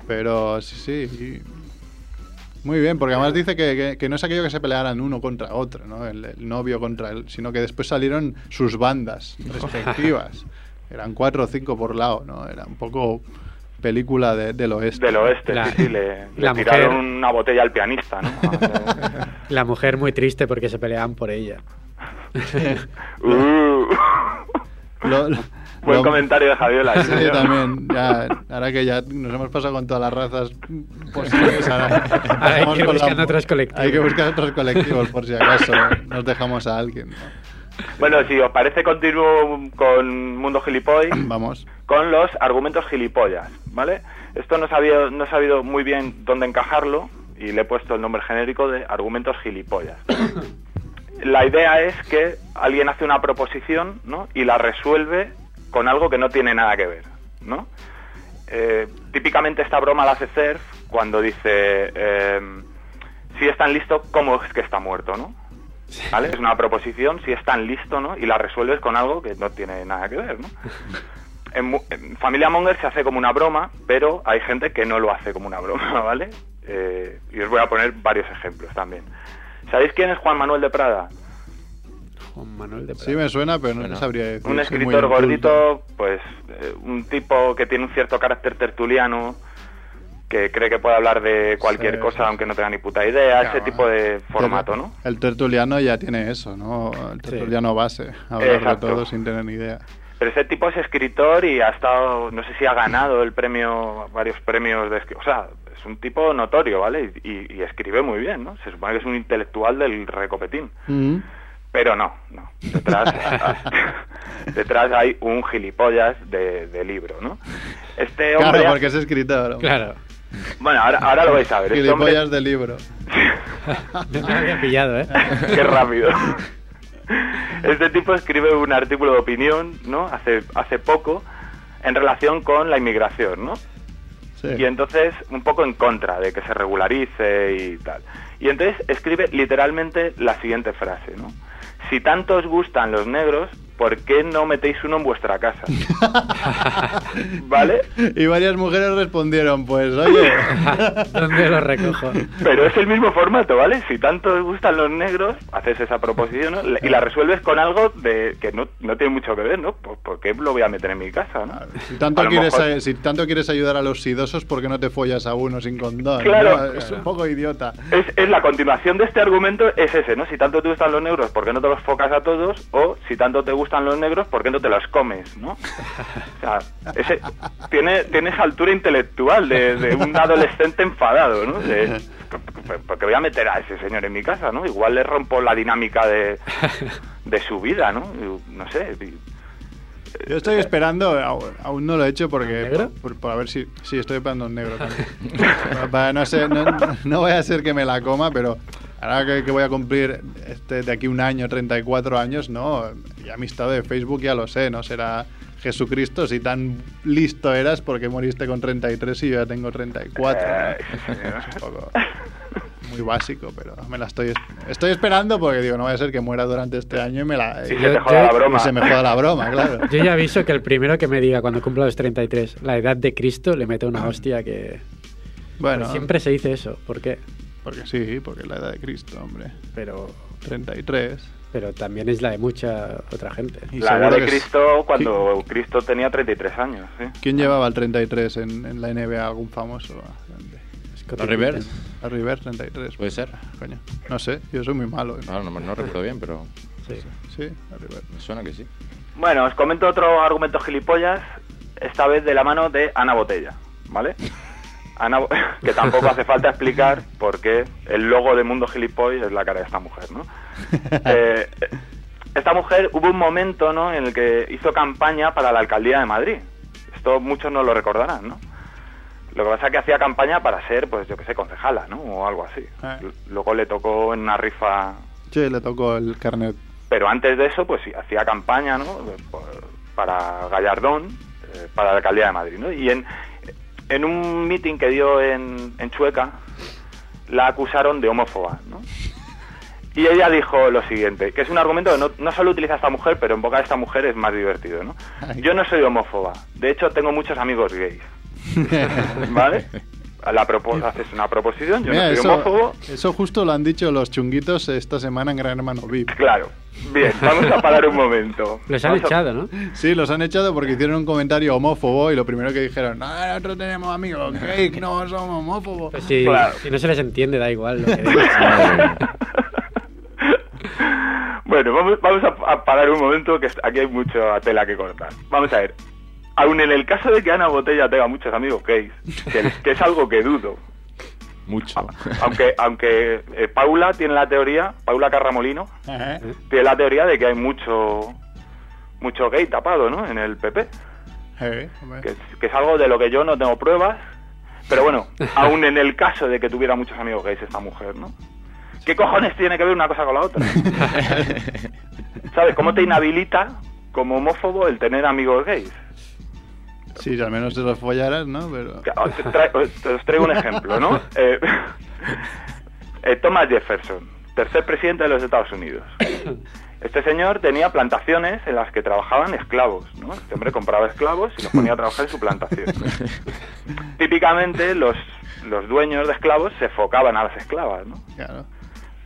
Pero sí, sí. Muy bien, porque además dice que, que- que no es aquello que se pelearan uno contra otro, ¿no? El, el novio contra él, sino que después salieron sus bandas respectivas. Eran cuatro o cinco por lado, ¿no? Era un poco película de- del oeste. Del oeste, La- sí, sí, le, tiraron mujer- una botella al pianista, ¿no? La mujer muy triste porque se peleaban por ella. Uh. Lo- lo- Buen lo- comentario de Javiola. Sí, también. Ya, ahora que ya nos hemos pasado con todas las razas posibles, ahora Ahora hay que buscar la- otros colectivos. Hay que buscar otros colectivos por si acaso nos dejamos a alguien. ¿no? Bueno, si os parece, continúo con Mundo Gilipoy Vamos. con los argumentos gilipollas, ¿vale? Esto no he sabido, no he sabido muy bien dónde encajarlo y le he puesto el nombre genérico de argumentos gilipollas. La idea es que alguien hace una proposición, ¿no? Y la resuelve con algo que no tiene nada que ver, ¿no? Eh, típicamente esta broma la hace Cerf cuando dice, eh, si es tan listo, ¿cómo es que está muerto, no? ¿Vale? Es una proposición, si es tan listo, ¿no? Y la resuelves con algo que no tiene nada que ver, ¿no? En, en Familia Monger se hace como una broma, pero hay gente que no lo hace como una broma, ¿vale? Eh, y os voy a poner varios ejemplos también. ¿Sabéis quién es Juan Manuel de Prada? Juan Manuel de Sí me suena, pero no Bueno. sabría decir. Un escritor gordito, pues eh, un tipo que tiene un cierto carácter tertuliano, que cree que puede hablar de cualquier Sí, cosa sí, aunque no tenga ni puta idea, Claro, ese tipo de formato, ¿no? El tertuliano ya tiene eso, ¿no? El tertuliano base. Hablar Exacto. de todo sin tener ni idea. Pero ese tipo es escritor y ha estado, no sé si ha ganado el premio, varios premios de escri- O sea, es un tipo notorio, ¿vale? Y, y- y escribe muy bien, ¿no? Se supone que es un intelectual del recopetín. Pero no, no. Detrás, detrás hay un gilipollas de, de libro, ¿no? Este hombre... Claro, porque es escritor. hombre. Claro. Bueno, ahora, ahora lo vais a ver. Este hombre... Gilipollas de libro. No me había pillado, ¿eh? Qué rápido. Este tipo escribe un artículo de opinión, ¿no? Hace, hace poco, en relación con la inmigración, ¿no? Sí. Y entonces, un poco en contra de que se regularice y tal. Y entonces escribe literalmente la siguiente frase, ¿no? Si tanto os gustan los negros, ¿por qué no metéis uno en vuestra casa? ¿Vale? Y varias mujeres respondieron, pues, oye, ¿Dónde lo recojo? Pero es el mismo formato, ¿vale? Si tanto os gustan los negros, haces esa proposición ¿no? y la resuelves con algo de que no, no tiene mucho que ver, ¿no? ¿Por, por qué lo voy a meter en mi casa, no? si tanto, quieres, mejor- si tanto quieres ayudar a los sidosos, ¿por qué no te follas a uno sin condón? Claro. ¿no? Es un poco idiota. Es, es la continuación de este argumento es ese, ¿no? Si tanto te gustan los negros, ¿por qué no te los focas a todos? O si tanto te gustan los negros, ¿por qué no te los comes, no? O sea, ese, tiene, tiene esa altura intelectual de, de un adolescente enfadado, ¿no? De, porque voy a meter a ese señor en mi casa, ¿no? Igual le rompo la dinámica de, de su vida, ¿no? No sé. Yo estoy esperando, aún, no lo he hecho porque. ¿Negro? Por, por a ver si. Sí, estoy esperando un negro también. Para- para- no sé, no, no voy a ser que me la coma, pero ahora que, que voy a cumplir este, de aquí un año, 34 años, no. Ya mi estado de Facebook ya lo sé, ¿no? Será Jesucristo, si tan listo eras, porque moriste con 33 y yo ya tengo 34. ¿no? Eh, Es un poco muy básico, pero me la estoy estoy esperando porque digo, no vaya a ser que muera durante este año y me la Y y- se te joda la broma. y se me joda la broma, claro. Yo ya aviso que el primero que me diga cuando cumpla los 33 la edad de Cristo le meto una hostia que... Bueno, Pues siempre se dice eso. ¿Por qué? Porque sí, porque es la edad de Cristo, hombre. Pero, 33. pero también es la de mucha otra gente. Y La edad de es- Cristo cuando Cristo tenía 33 años, ¿sí? ¿Quién llevaba el 33 en, en la NBA? ¿Algún famoso? grande? Scottie ¿Larry Bird? Pippen. A River 33. ¿Puede ser? Coño. No sé, yo soy muy malo. ¿eh? No, no, no recuerdo bien, pero Sí. Sí, a River. me suena que sí. Bueno, os comento otro argumento gilipollas, esta vez de la mano de Ana Botella, ¿vale? Ana, que tampoco hace falta explicar por qué el logo de Mundo Gilipollas es la cara de esta mujer, ¿no? Eh, esta mujer hubo un momento, ¿no?, en el que hizo campaña para la alcaldía de Madrid. Esto muchos no lo recordarán, ¿no? Lo que pasa es que hacía campaña para ser, pues yo que sé, concejala, ¿no? O algo así. L- Luego le tocó en una rifa Sí, le tocó el carnet. pero antes de eso, pues sí, hacía campaña, ¿no? Por- Para Gallardón, eh, para la alcaldía de Madrid, ¿no? Y en, en un meeting que dio en, en Chueca, la acusaron de homófoba, ¿no? Y ella dijo lo siguiente, que es un argumento que no, no solo utiliza esta mujer, pero en boca de esta mujer es más divertido, ¿no? Yo no soy homófoba, de hecho tengo muchos amigos gays, ¿vale? La propo- haces una proposición, yo Mira, no soy eso, homófobo, eso justo lo han dicho los chunguitos esta semana en Gran Hermano VIP. claro. Bien, vamos a parar un momento. Les han Vamos a- echado, ¿no? Sí, los han echado porque hicieron un comentario homófobo y lo primero que dijeron, no, nosotros tenemos amigos que no somos homófobos. Pues si, Claro. si no se les entiende, da igual lo que bueno, vamos, vamos a, a parar un momento que aquí hay mucha tela que cortar. Vamos a ver. Aun en el caso de que Ana Botella tenga muchos amigos gays, que, que es algo que dudo, Mucho. aunque aunque eh, Paula tiene la teoría, Paula Carramolino, Ajá. tiene la teoría de que hay mucho mucho gay tapado, ¿no? En el PP, que es, que es algo de lo que yo no tengo pruebas, pero bueno, aun en el caso de que tuviera muchos amigos gays esta mujer, ¿no? ¿Qué cojones tiene que ver una cosa con la otra? ¿Sabes? ¿Cómo te inhabilita como homófobo el tener amigos gays? Sí, al menos te los follaras, ¿no? Pero... Te, tra- te os traigo un ejemplo, ¿no? Eh, eh, Thomas Jefferson, tercer presidente de los Estados Unidos. Este señor tenía plantaciones en las que trabajaban esclavos, ¿no? Este hombre compraba esclavos y los ponía a trabajar en su plantación. Típicamente los, los dueños de esclavos se focaban a las esclavas, ¿no? Claro.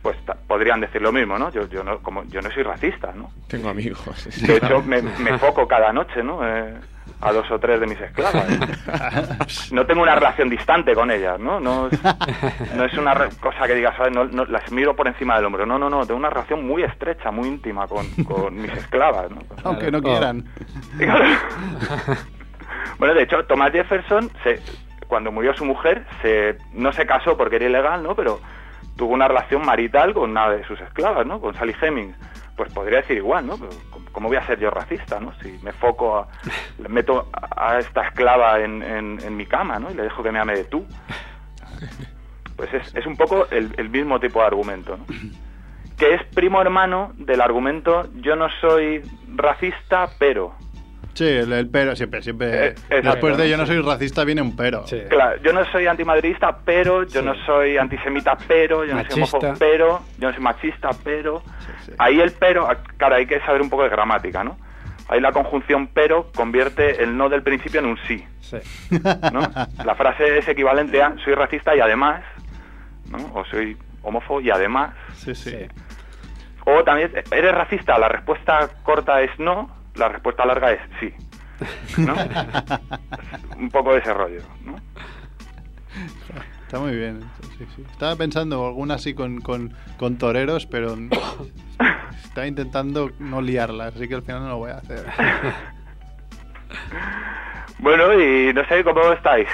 Pues podrían decir lo mismo, ¿no? Yo, yo no como yo no soy racista, ¿no? Tengo amigos. De hecho, me, me foco cada noche, ¿no? Eh, a dos o tres de mis esclavas. No tengo una relación distante con ellas, ¿no? No es, no es una cosa que digas, ¿sabes? No, no- las miro por encima del hombro. No, no, no. Tengo una relación muy estrecha, muy íntima con, con mis esclavas, ¿no? Aunque no quieran. bueno, de hecho, Thomas Jefferson, se, cuando murió su mujer, se, no se casó porque era ilegal, ¿no? Pero tuvo una relación marital con una de sus esclavas, ¿no? Con Sally Hemings. Pues podría decir igual, ¿no? ¿cómo- ¿Cómo voy a ser yo racista, no? Si me foco a... meto a a esta esclava en, en- en mi cama, ¿no? Y le dejo que me ame de tú. Pues es, es un poco el, el mismo tipo de argumento, ¿no? Que es primo hermano del argumento yo no soy racista, pero... Sí, el, el pero, siempre, siempre. Eh, después de yo no soy racista viene un pero. Sí. Claro, yo no soy antimadridista, pero yo Sí. no soy antisemita, pero yo no soy homófobo, pero yo no soy machista, pero sí. ahí el pero, ah, claro, hay que saber un poco de gramática, ¿no? ahí la conjunción pero convierte el no del principio en un sí. Sí. ¿no? La frase es equivalente a soy racista y además, ¿no? o soy homófobo y además. Sí, sí. O también, ¿eres racista? La respuesta corta es no, la respuesta larga es sí. ¿no? Un poco de ese rollo, ¿no? Está muy bien. sí, sí. Estaba pensando alguna así con, con, con toreros, pero estaba intentando no liarla, así que al final no lo voy a hacer. Bueno, y no sé cómo estáis.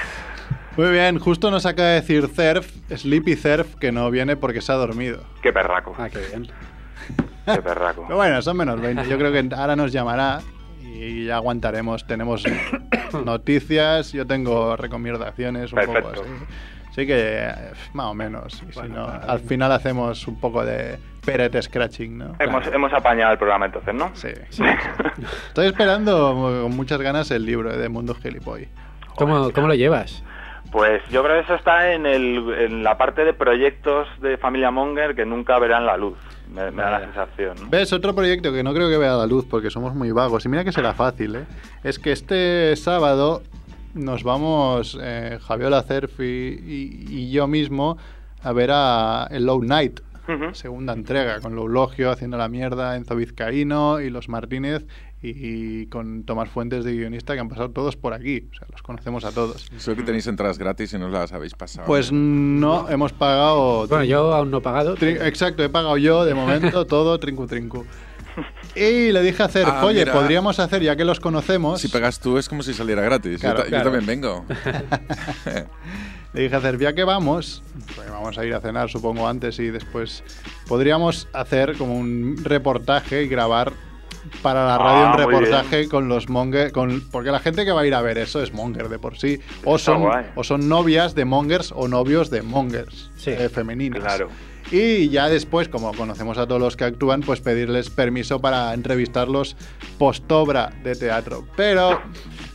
Muy bien, justo nos acaba de decir Cerf, Sleepy Cerf, que no viene porque se ha dormido. Qué perraco, Ah, qué bien. Qué perraco. Pero bueno, son menos 20. Yo creo que ahora nos llamará y ya aguantaremos. Tenemos noticias, yo tengo recomendaciones un Perfecto. poco así. Así que, eh, más o menos. Y si Bueno, no, al final hacemos un poco de perete scratching, ¿no? Hemos, hemos apañado el programa entonces, ¿no? Sí, sí, sí. Estoy esperando con muchas ganas el libro de Mundo Gilipoy. ¿Cómo, ¿Cómo lo llevas? Pues yo creo que eso está en, el, en la parte de proyectos de Familia Monger que nunca verán la luz. Me, me da la sensación. ¿no? ¿Ves? Otro proyecto que no creo que vea la luz porque somos muy vagos. Y mira que será fácil, ¿eh? Es que este sábado nos vamos, eh, Javiola Cerf y, y- y yo mismo, a ver a el Low Night, segunda entrega, con Loulogio haciendo la mierda, Enzo Vizcaíno y los Martínez y, con Tomás Fuentes de guionista que han pasado todos por aquí. O sea, los conocemos a todos. Eso que tenéis entradas gratis y no las habéis pasado. Pues no, hemos pagado... Bueno, yo aún no he pagado. Tri- Exacto, he pagado yo de momento todo trincu trincu. Y le dije a Cerf, Ah, oye, mira. podríamos hacer, ya que los conocemos. Si pegas tú es como si saliera gratis. Claro, yo, ta- yo claro. también vengo. Le dije a Cerf, ya que vamos, porque vamos a ir a cenar, supongo, antes y después, podríamos hacer como un reportaje y grabar para la radio Ah, un reportaje con los monger, con, porque la gente que va a ir a ver eso es monger de por sí, o son, o son novias de mongers o novios de mongers Sí. eh, femeninas. Claro. Y ya después, como conocemos a todos los que actúan, pues pedirles permiso para entrevistarlos post-obra de teatro. Pero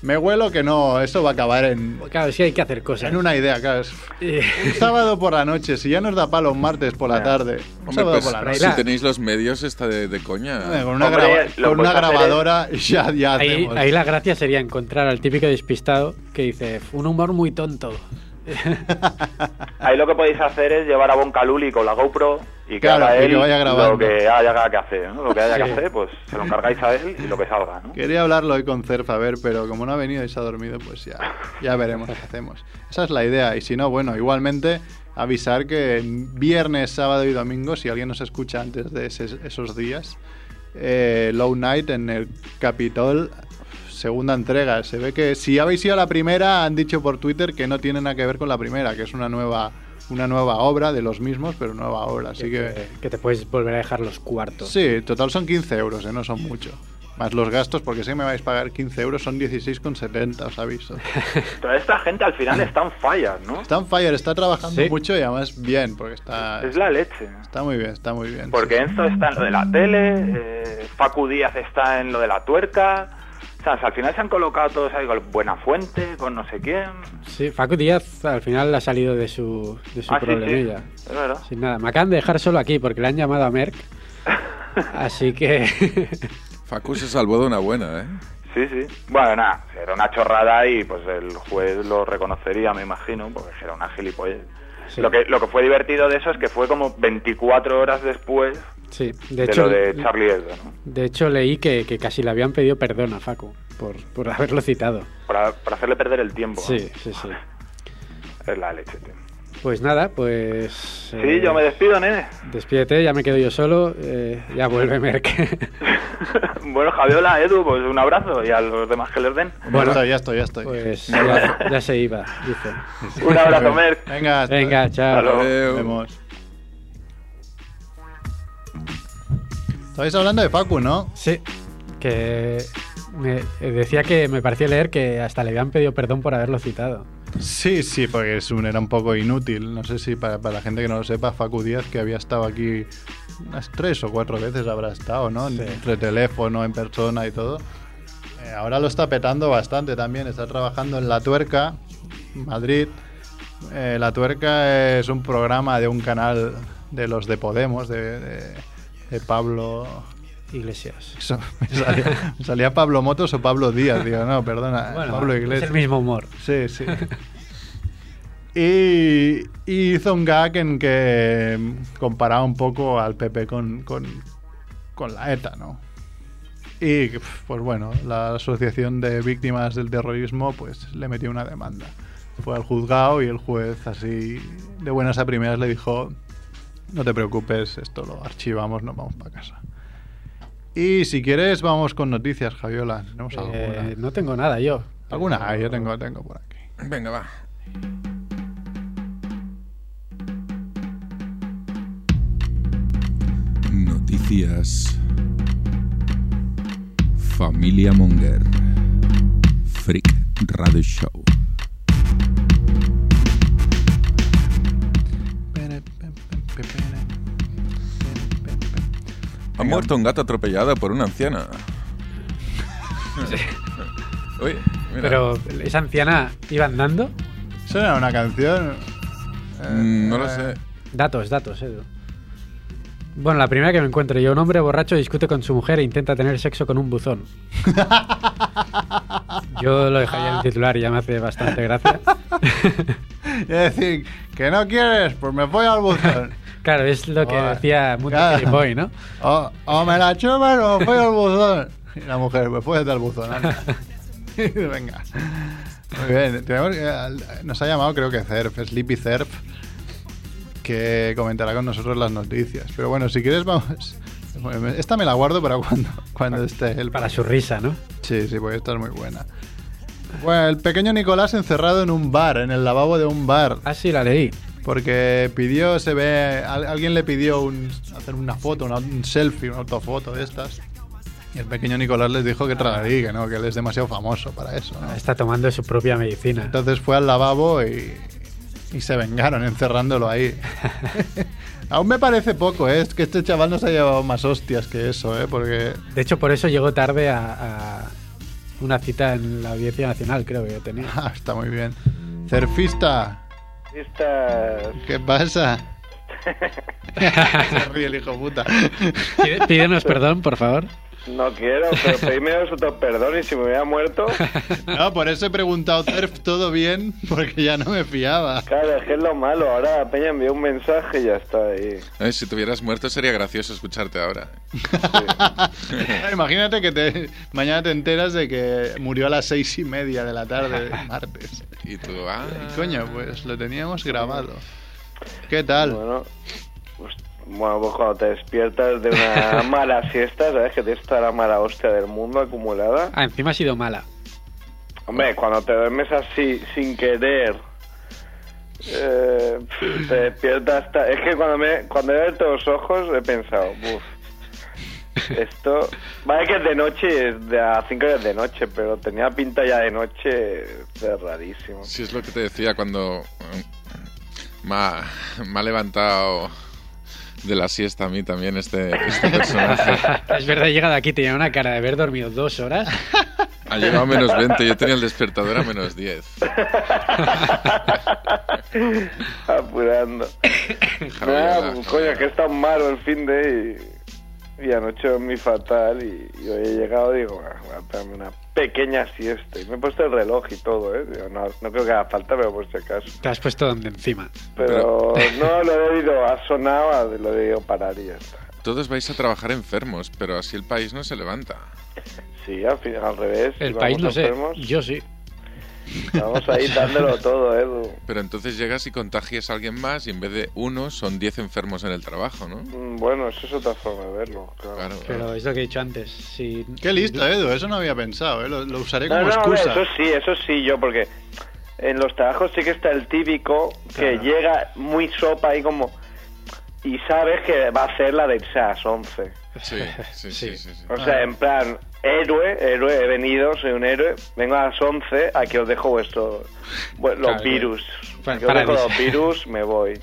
me huelo que no, eso va a acabar en, Claro, sí hay que hacer cosas. en una idea, claro. es Eh, Un sábado por la noche, si ya nos da palo un martes por la tarde. Un Hombre, sábado pues, por la noche. si tenéis los medios, está de, de Eh, coña. Con una, Hombre, graba- lo con una grabadora ya, ya ahí, hacemos. ahí la gracia sería encontrar al típico despistado que dice un humor muy tonto. Ahí lo que podéis hacer es llevar a Bon Caluli con la GoPro y que Claro, haga él que vaya grabando. lo que haya que hacer. ¿no? Lo que haya que hacer, pues se lo encargáis a él y lo que salga. ¿no? Quería hablarlo hoy con Cerf, a ver, pero como no ha venido y se ha dormido, pues ya, ya veremos qué hacemos. Esa es la idea. Y si no, bueno, igualmente avisar que viernes, sábado y domingo, si alguien nos escucha antes de ese- esos días, eh, Low Night en el Capitol, segunda entrega. Se ve que si habéis ido a la primera, han dicho por Twitter que no tiene nada que ver con la primera, que es una nueva, una nueva obra de los mismos, pero nueva obra. Así que... te, que te puedes volver a dejar los cuartos. Sí, total son 15 euros, ¿eh? no son mucho. Más los gastos, porque si me vais a pagar 15 euros, son 16,70, os aviso. Toda esta gente al final está en fallas, ¿no? Está on fire, está trabajando Sí. mucho y además bien, porque está, Es la leche. está muy bien, está muy bien. Porque sí. Enzo está en lo de la tele, eh, Facu Díaz está en lo de la tuerca. O sea, al final se han colocado todos ahí con Buena Fuente, con no sé quién. Sí, Facu Díaz al final ha salido de su, de su Ah, sí, sí, problemilla. es verdad. Sin nada. Me acaban de dejar solo aquí porque le han llamado a Merck. Así que. Facu se salvó de una buena, ¿eh? Sí, sí. Bueno, nada, era una chorrada y pues el juez lo reconocería, me imagino, porque era una gilipollez. Sí. Lo, que, lo que fue divertido de eso es que fue como 24 horas después sí, de lo de Charlie Hebdo, ¿no? de hecho leí que, que casi le habían pedido perdón a Facu por, por haberlo citado. Para, para hacerle perder el tiempo. ¿no? Sí, sí, sí. Es la leche, tío. Pues nada, pues. Sí, eh, yo me despido, nene. Despídete, ya me quedo yo solo. eh, ya vuelve Merck. bueno, Javiola, Edu, pues un abrazo y a los demás que les den. Ya estoy, ya estoy, ya estoy. pues ya, ya se iba, dice. Un abrazo, Merck. Venga, hasta- Venga, chao. Hasta nos vemos. Estabais hablando de Facu, ¿no? Sí, que me eh, decía que me parecía leer que hasta le habían pedido perdón por haberlo citado. Sí, sí, porque es un, era un poco inútil. No sé si para, para la gente que no lo sepa, Facu Díaz, que había estado aquí unas tres o cuatro veces habrá estado, ¿no? Sí. Entre teléfono, en persona y todo. Eh, ahora lo está petando bastante también. Está trabajando en La Tuerca, Madrid. Eh, La Tuerca es un programa de un canal de los de Podemos, de, de- de Pablo Iglesias. Eso, me salía, me salía Pablo Motos o Pablo Díaz. Digo, no, perdona, Bueno, Pablo es Iglesias. el mismo humor. Sí, sí. Y, y hizo un gag en que comparaba un poco al PP con, con, con la ETA, ¿no? Y pues bueno, la Asociación de Víctimas del Terrorismo pues le metió una demanda. Fue al juzgado y el juez así de buenas a primeras le dijo, no te preocupes, esto lo archivamos, nos vamos para casa. Y si quieres vamos con noticias, Javiola. ¿Tenemos Eh, no tengo nada yo. ¿Alguna? Ah, yo tengo, tengo por aquí. Venga, va. Noticias. Familia Monger. Freak Radio Show. Ha muerto un gato atropellado por una anciana. Uy, mira. Pero esa anciana iba andando. ¿Eso era una canción? Eh, Mm, no lo eh, sé. Datos, datos, Edu. Bueno, la primera que me encuentro yo, un hombre borracho discute con su mujer e intenta tener sexo con un buzón. Yo lo dejaría en el titular y ya me hace bastante gracia. Es decir, que no quieres, pues me voy al buzón. Claro, es lo que decía Mundo Claro. Gilipoy, ¿no? O, o me la chupan o me voy al buzón. Y la mujer, pues fue al buzón. anda. Venga. Muy bien. tenemos nos ha llamado, creo que Cerf, Sleepy Cerf, que comentará con nosotros las noticias. Pero bueno, si quieres, vamos. Esta me la guardo para cuando, cuando esté él. Para su risa, ¿no? Sí, sí, porque esta es muy buena. Bueno, el pequeño Nicolás encerrado en un bar, en el lavabo de un bar. Ah, sí, la leí. Porque pidió, se ve, al- alguien le pidió un- hacer una foto, una- un selfie, una autofoto de estas. Y el pequeño Nicolás les dijo que tragarí, que no, que él es demasiado famoso para eso. ¿no? Está tomando su propia medicina. Entonces fue al lavabo y, y se vengaron encerrándolo ahí. Aún me parece poco, ¿eh? Es que este chaval nos ha llevado más hostias que eso, ¿eh? Porque De hecho, por eso llegó tarde a, a una cita en la Audiencia Nacional, creo que tenía. Ah, está muy bien. Cerfista, Estas... ¿qué pasa? Se ríe el hijo puta. Pídenos perdón, por favor. No quiero, pero pedime vosotros perdón y si me hubiera muerto... No, por eso he preguntado, Cerf, ¿todo bien? Porque ya no me fiaba. Claro, es que es lo malo. Ahora Peña envió un mensaje y ya está ahí. Ay, si te hubieras muerto sería gracioso escucharte ahora. Imagínate que te, mañana te enteras de que murió a las seis y media de la tarde, de martes. Y tú, ah. Y coño, pues lo teníamos grabado. ¿Qué tal? Bueno, pues, bueno, pues cuando te despiertas de una mala siesta, ¿sabes? Que tienes toda la mala hostia del mundo acumulada. Ah, encima ha sido mala. Hombre, cuando te duermes así sin querer, eh, te despiertas. ta- Es que cuando me cuando he abierto los ojos he pensado, uff, esto. Vale que es de noche, es de a 5 horas de noche, pero tenía pinta ya de noche de rarísimo. Sí, es lo que te decía cuando mm, me ha, me ha levantado de la siesta a mí también este, este personaje. Es verdad, he llegado aquí, tenía una cara de haber dormido dos horas. Ha llegado a menos 20, yo tenía el despertador a menos 10. Apurando. Nada, pues, coño, que es tan malo el fin de y, anoche dormí fatal y, y hoy he llegado y digo, "Ah, voy a darme una pequeña siesta. Y me he puesto el reloj y todo, ¿eh? Digo, no, no creo que haga falta, pero por si acaso. Te has puesto donde encima. Pero no lo he oído, ha sonado, lo he debido parar y ya está. Todos vais a trabajar enfermos, pero así el país no se levanta. Sí, al, fin, al revés. El país no sé, enfermos, yo sí. Vamos ahí dándolo todo, Edu. Pero entonces llegas y contagias a alguien más y en vez de uno son 10 enfermos en el trabajo, ¿no? Mm, Bueno, eso es otra forma de verlo, claro. Claro. Pero es lo que he dicho antes. Si... Qué listo, Edu, eso no había pensado, ¿eh? lo, lo usaré No, como no, excusa. eso sí, eso sí, yo, porque en los trabajos sí que está el típico que Claro. llega muy sopa ahí como... Y sabes que va a hacer la de irse a las 11. Sí, sí, sí, sí. sí. O sea, en plan, héroe, héroe, he venido, soy un héroe, vengo a las 11, aquí os dejo vuestro, bu- los Claro, virus. para- Aquí os dejo los virus, me voy.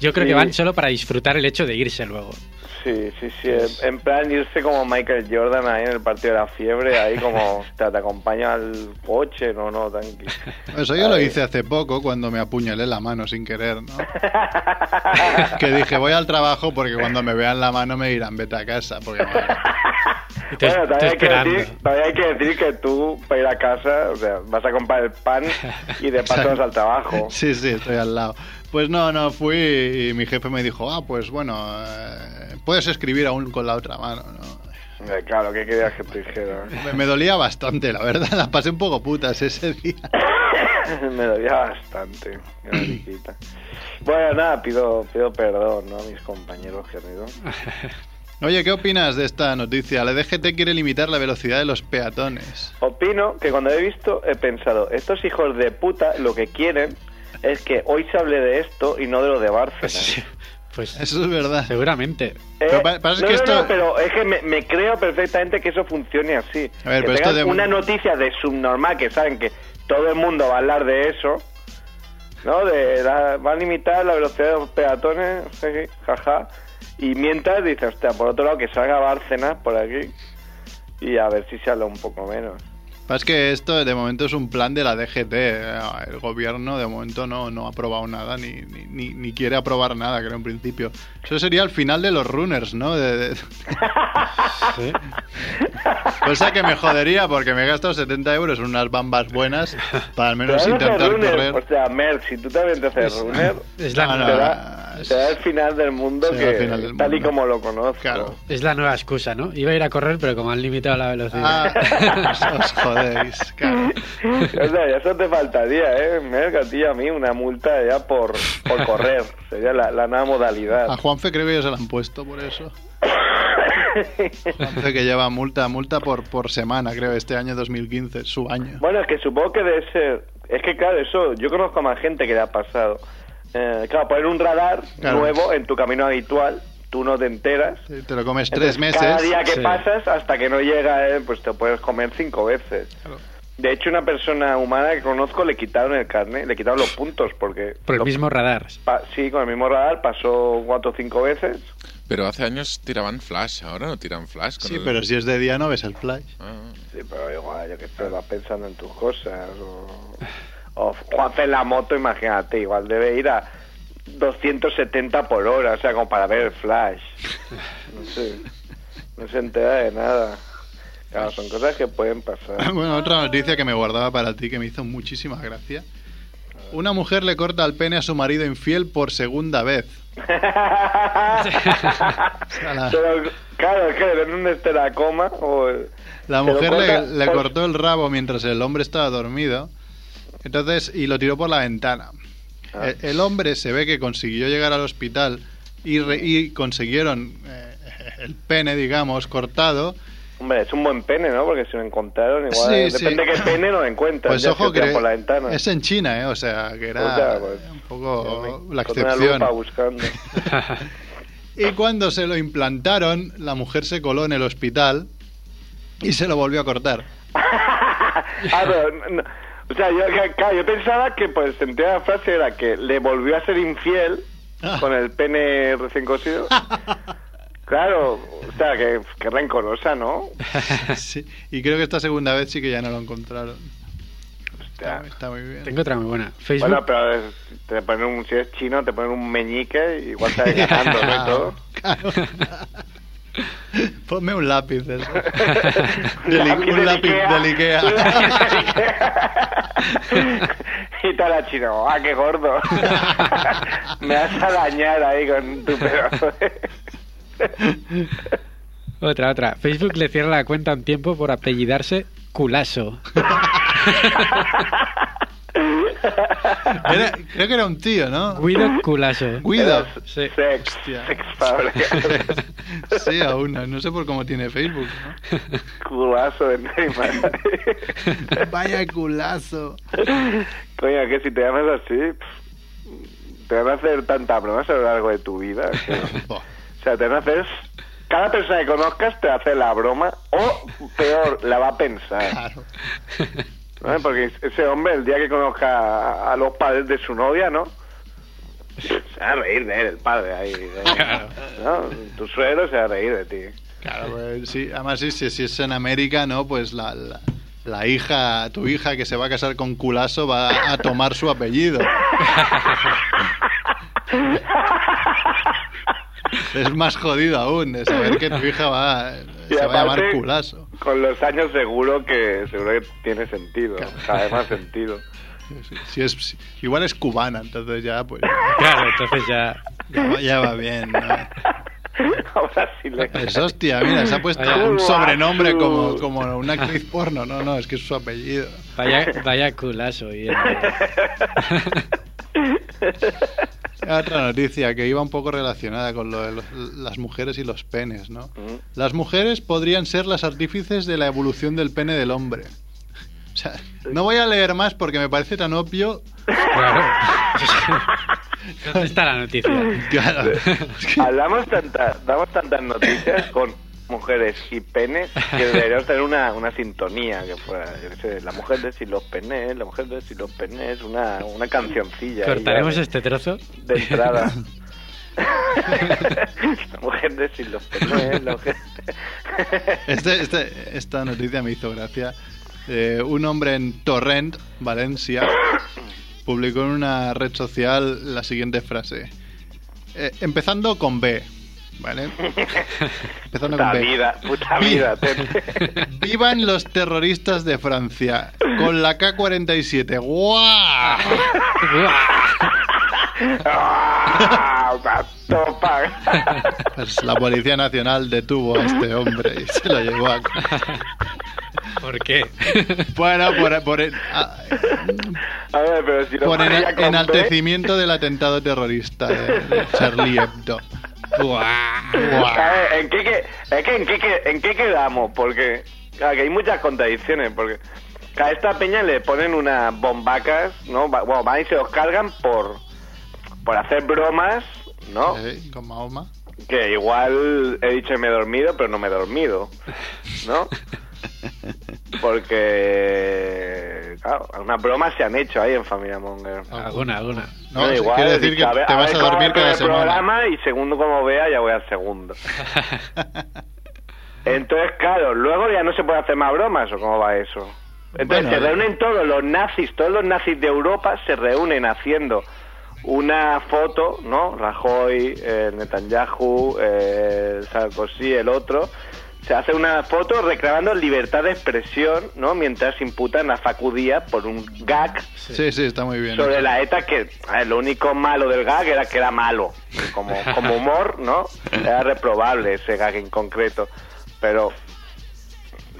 Yo creo Sí. que van solo para disfrutar el hecho de irse luego. Sí, sí, sí. En- plan irse como Michael Jordan ahí en el partido de la fiebre, ahí como, hostia, te acompaña al coche, no, no, tranqui. Eso yo lo hice hace poco cuando me apuñalé la mano sin querer, ¿no? que dije, voy al trabajo porque cuando me vean la mano me dirán, vete a casa. Porque, bueno, Bueno, también hay, que decir, también hay que decir que tú, para ir a casa, o sea, vas a comprar el pan y de paso vas al trabajo. Sí, sí, estoy al lado. Pues no, no, fui y mi jefe me dijo, ah, pues bueno, eh, puedes escribir aún con la otra mano, ¿no? Eh, Claro, ¿qué querías que te dijera? Me, me dolía bastante, la verdad, la pasé un poco putas ese día. Me dolía bastante. Bueno, nada, pido, pido perdón ¿no? a mis compañeros queridos. Oye, ¿qué opinas de esta noticia? La DGT quiere limitar la velocidad de los peatones. Opino que cuando he visto he pensado, estos hijos de puta lo que quieren es que hoy se hable de esto y no de lo de Bárcenas. Pues Eso es verdad. Seguramente. Eh, Pero pa- pasa no, que no, esto- no, pero es que me, me creo perfectamente que eso funcione así. A ver, que pero esto tengan de- una noticia de subnormal que saben que todo el mundo va a hablar de eso, ¿no? De la- va a limitar la velocidad de los peatones, jaja. Y mientras dice, hostia, por otro lado que salga Bárcenas por aquí y a ver si se habla un poco menos. Pasa que esto de momento es un plan de la DGT. eh, El gobierno de momento no, no ha aprobado nada ni, ni, ni- quiere aprobar nada, creo, en principio. Eso sería el final de los runners, ¿no? De- de- Cosa que me jodería porque me he gastado 70 euros en unas bambas buenas para al menos no intentar runner, correr. O sea, Merck, si tú también te haces runner, es la- te, no, da, da el final del mundo que el final del tal y como lo conozco. Es la nueva excusa, ¿no? Iba a ir a correr, pero como han limitado la velocidad. Ah, os jodéis, claro. O sea, ya eso te faltaría, ¿eh? Merck, a ti y a mí una multa ya por, por correr. Sería la, la nueva modalidad. A Juanfe creo que ya se la han puesto por eso. Juanfe que lleva multa, multa por, por semana, creo, este año 2015, su año. Bueno, es que supongo que debe ser... Es que claro, eso, yo conozco a más gente que le ha pasado. Eh, claro, poner un radar Claro. nuevo en tu camino habitual, tú no te enteras. Sí, Te lo comes Entonces, tres meses. Cada día que Sí. pasas, hasta que no llega, eh, pues te puedes comer cinco veces. De hecho, una persona humana que conozco le quitaron el carnet, le quitaron los puntos porque... Por el lo- mismo radar. pa- sí, con el mismo radar pasó cuatro o cinco veces. Pero hace años tiraban flash, ahora no tiran flash. con Sí, el- pero si es de día no ves el flash. Sí, pero igual, yo que sé, vas pensando en tus cosas. O, o Juanfe en la moto, imagínate, igual debe ir a 270 por hora, o sea, como para ver el flash. No sé, no se entera de nada. Claro, son cosas que pueden pasar. Bueno, otra noticia que me guardaba para ti que me hizo muchísima gracia. Una mujer le corta el pene a su marido infiel por segunda vez. Pero, claro, es que depende dónde esté la coma. O La mujer le, cortó el rabo mientras el hombre estaba dormido. Entonces, y lo tiró por la ventana. Ah. El, el hombre se ve que consiguió llegar al hospital y, re- y consiguieron eh, el pene, digamos, cortado. Hombre, es un buen pene, ¿no? Porque si lo encontraron, igual Sí, sí. depende de qué pene lo encuentran. Pues ya ojo que por la ventana. es en China, ¿eh? O sea, que era O sea, pues, un poco la excepción. buscando. Y cuando se lo implantaron, la mujer se coló en el hospital y se lo volvió a cortar. Ah, pero, no, o sea, yo, claro, pensaba que pues sentía la frase era que le volvió a ser infiel Ah. con el pene recién cosido. Claro, o sea, que, que rencorosa, ¿no? Sí, Y creo que esta segunda vez sí que ya no lo encontraron. Está, está muy bien. Tengo otra muy buena. Facebook. Bueno, pero es- te ponen un, si es chino, te ponen un meñique y igual sale ganando, ¿no? Y todo. Ponme un lápiz de eso. Del I- Lápiz un del lápiz Ikea. del Ikea. y tal la chino, ah, qué gordo. Me vas a dañar ahí con tu pedazo Otra, otra. Facebook le cierra la cuenta un tiempo por apellidarse Culaso. Era- creo que era un tío, ¿no? Guido Culaso. Guido. Sí. Sex, sex. Sí, aún no, no sé por cómo tiene Facebook. Culazo de Neymar. ¿no? Vaya culazo. Coño, que si te llamas así, te van a hacer tanta broma a lo largo de tu vida. que- o sea, te van a hacer... Cada persona que conozcas te hace la broma, o peor, la va a pensar. ¿No? Porque ese hombre, el día que conozca a, los padres de su novia, ¿no? Se va a reír de él, el padre ahí. de- ¿no? Tu suegro se va a reír de ti. Claro, pues, sí, además sí, si, si es en América, ¿no? Pues la, la, la hija, tu hija que se va a casar con Culaso va a tomar su apellido. Es más jodido aún de saber que tu hija va, Y se va a llamar aparte, Culaso. Con los años seguro que seguro que tiene sentido. Cada vez más sentido. Sí, si es, si- igual es cubana, entonces ya pues Claro, entonces ya. ya, va- ya va bien. ¿no? Ahora sí le Es hostia, mira, se ha puesto Vaya. un sobrenombre como, como una actriz porno. No, no, es que es su apellido. Vaya, vaya culazo. Y Otra noticia que iba un poco relacionada con lo de los- las mujeres y los penes, ¿no? Las mujeres podrían ser las artífices de la evolución del pene del hombre. O sea, no voy a leer más porque me parece tan obvio. Claro. ¿Dónde está la noticia? Claro. Hablamos tanta, damos tantas noticias con mujeres y penes que deberíamos tener una, una sintonía que fuera, yo sé, la mujer de si los penes, la mujer de si los penes, una, una cancioncilla. ¿Cortaremos ya este trozo? de, de entrada. la mujer de si los penes, la mujer... Este- este- esta noticia me hizo gracia. Eh, un hombre en Torrent, Valencia, publicó en una red social la siguiente frase. Eh, empezando con B, ¿vale? Empezando Puta con B. vida, puta Vi- vida. Tete. Vivan los terroristas de Francia con la K-47. ¡Guau! ¡Ah! Pues la Policía Nacional detuvo a este hombre y se lo llevó a... ¿Por qué? Bueno, por, por, a- A ver, pero si lo por B, enaltecimiento del atentado terrorista de, de Charlie Hebdo. A ver, ¿en qué, que- es que en, qué, que- ¿en qué quedamos? Porque claro, que hay muchas contradicciones. Porque a esta peña le ponen unas bombacas, ¿no? Va- Bueno, van y se los cargan por, por hacer bromas, ¿no? Sí, con Mahoma. Que igual he dicho que me he dormido, pero no me he dormido, ¿no? Porque, claro, algunas bromas se han hecho ahí en Familia Monger. Alguna, alguna. No, quiere decir que a ver- te a vas ver a dormir cada el semana. programa y segundo como vea ya voy al segundo. Entonces, claro, luego ya no se puede hacer más bromas o cómo va eso. Entonces Bueno, se eh. reúnen todos los nazis, todos los nazis de Europa se reúnen haciendo una foto, ¿no? Rajoy, eh, Netanyahu, eh, Sarkozy, el otro. Se hace una foto reclamando libertad de expresión, ¿no? Mientras imputan a Facu Díaz por un gag. Sí, sí, está muy bien. sobre la ETA que ver, lo único malo del gag era que era malo. Como, como humor no era reprobable ese gag en concreto. Pero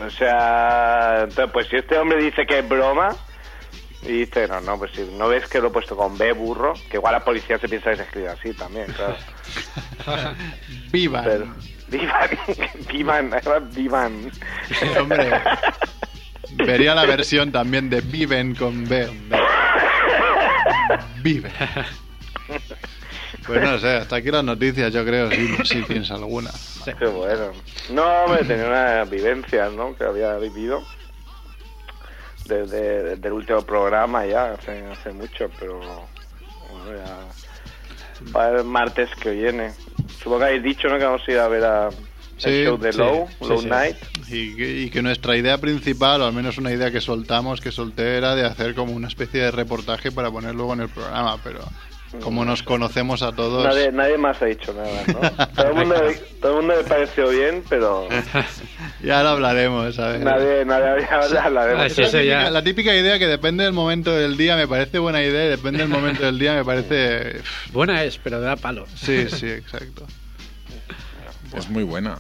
o sea entonces pues si este hombre dice que es broma y dice no no pues si no ves que lo he puesto con B burro que igual la policía se piensa que se escribe así también claro. Pero vivan vivan además, vivan Hombre, vería la versión también de Viven con B. Viven. Pues no sé, hasta aquí las noticias, yo creo, si, si tienes alguna. Qué bueno. No, hombre, tenía una vivencia, ¿no? Que había vivido desde, desde el último programa ya, hace, hace mucho, pero bueno, ya para el martes que viene. Supongo que habéis dicho, ¿no? Que vamos a ir a ver a el show de sí, Low, sí, Low sí. Night. Y que, y que nuestra idea principal, o al menos una idea que soltamos, que solté, era de hacer como una especie de reportaje para poner luego en el programa, pero como nos conocemos a todos... Nadie, nadie más ha dicho nada, ¿no? Todo el mundo, todo el mundo le pareció bien, pero Ya lo hablaremos, ¿sabes? nadie, nadie hablaremos. Ah, sí, eso ya. La típica idea que depende del momento del día me parece buena idea y depende del momento del día me parece... Buena es, pero da palo. Sí, sí, exacto. Es muy buena.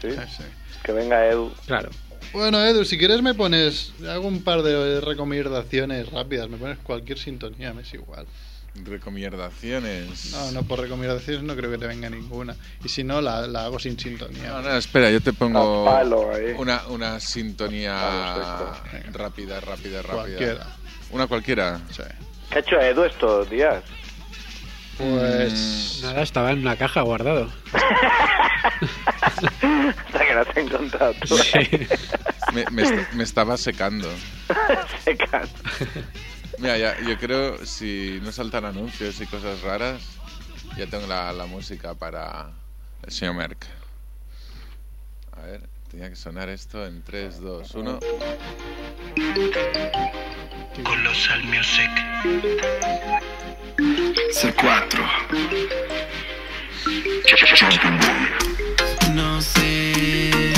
Sí, Sí, sí. que venga Edu. Claro. Bueno, Edu, si quieres me pones... Hago un par de recomendaciones rápidas. Me pones cualquier sintonía, me es igual. Recomendaciones. No, no, por recomendaciones no creo que te venga ninguna. Y si no, la, la hago sin sintonía. No, no, espera, yo te pongo palo ahí. una, una sintonía Palo rápida, rápida, rápida. Cualquiera. Una cualquiera. Sí. ¿Qué ha hecho Edu estos días? Pues... Nada, estaba en una caja guardado. Hasta que lo has encontrado tú. Sí. Me, me est- me estaba secando. Secas. Mira, ya, yo creo si no saltan anuncios y cosas raras, Ya tengo la, la música para el señor Merck. A ver, tenía que sonar esto en 3, 2, 1. Colossal Music. C4. No sé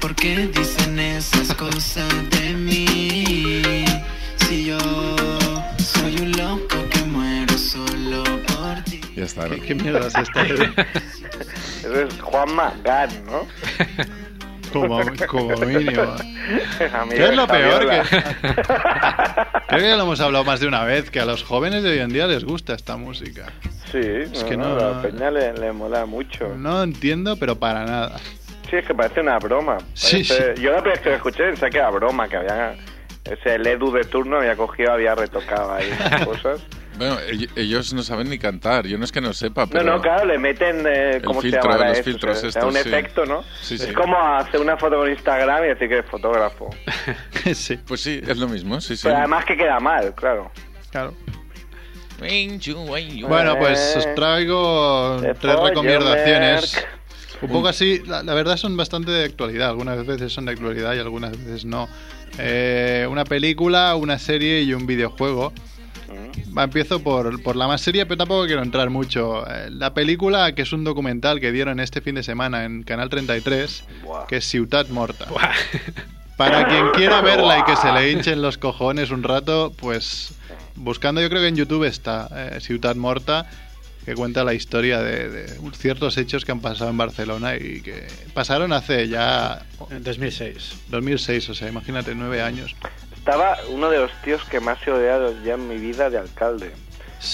por qué dicen está. ¿no? ¿Qué mierda es esta? Ese es Juan Magán, ¿no? como, como mínimo. ¿Qué es lo peor? Que... Creo que ya lo hemos hablado más de una vez, que a los jóvenes de hoy en día les gusta esta música. Sí, Es que no, no- a la peña le, le mola mucho. No entiendo, pero para nada. Sí, es que parece una broma. Sí, Parece- Yo la primera vez que lo escuché pensé que era broma, que había... Ese el Edu de turno había cogido, había retocado ahí las cosas. Bueno, ell- ellos no saben ni cantar. Yo no es que no sepa, No, pero... no, claro, le meten, eh, ¿cómo filtro, se llama? los esto? filtros O sea, estos, un sí. efecto, ¿no? Sí, es sí. como hacer una foto con Instagram y decir que es fotógrafo. sí. Pues sí, es lo mismo, sí, sí. Pero además que queda mal, claro. Claro. Bueno, pues os traigo tres recomendaciones. Un poco así, la, la verdad son bastante de actualidad. Algunas veces son de actualidad y algunas veces no. Eh, una película, una serie y un videojuego. Va, empiezo por, por la más seria, pero tampoco quiero entrar mucho. Eh, La película, que es un documental que dieron este fin de semana en Canal 33, que es Ciutat Morta. Para quien quiera verla y que se le hinchen los cojones un rato, pues buscando, yo creo que en YouTube está eh, Ciutat Morta, que cuenta la historia de, de ciertos hechos que han pasado en Barcelona y que pasaron hace ya... En 2006. 2006, o sea, imagínate, nueve años. Estaba uno de los tíos que más he odiado ya en mi vida de alcalde.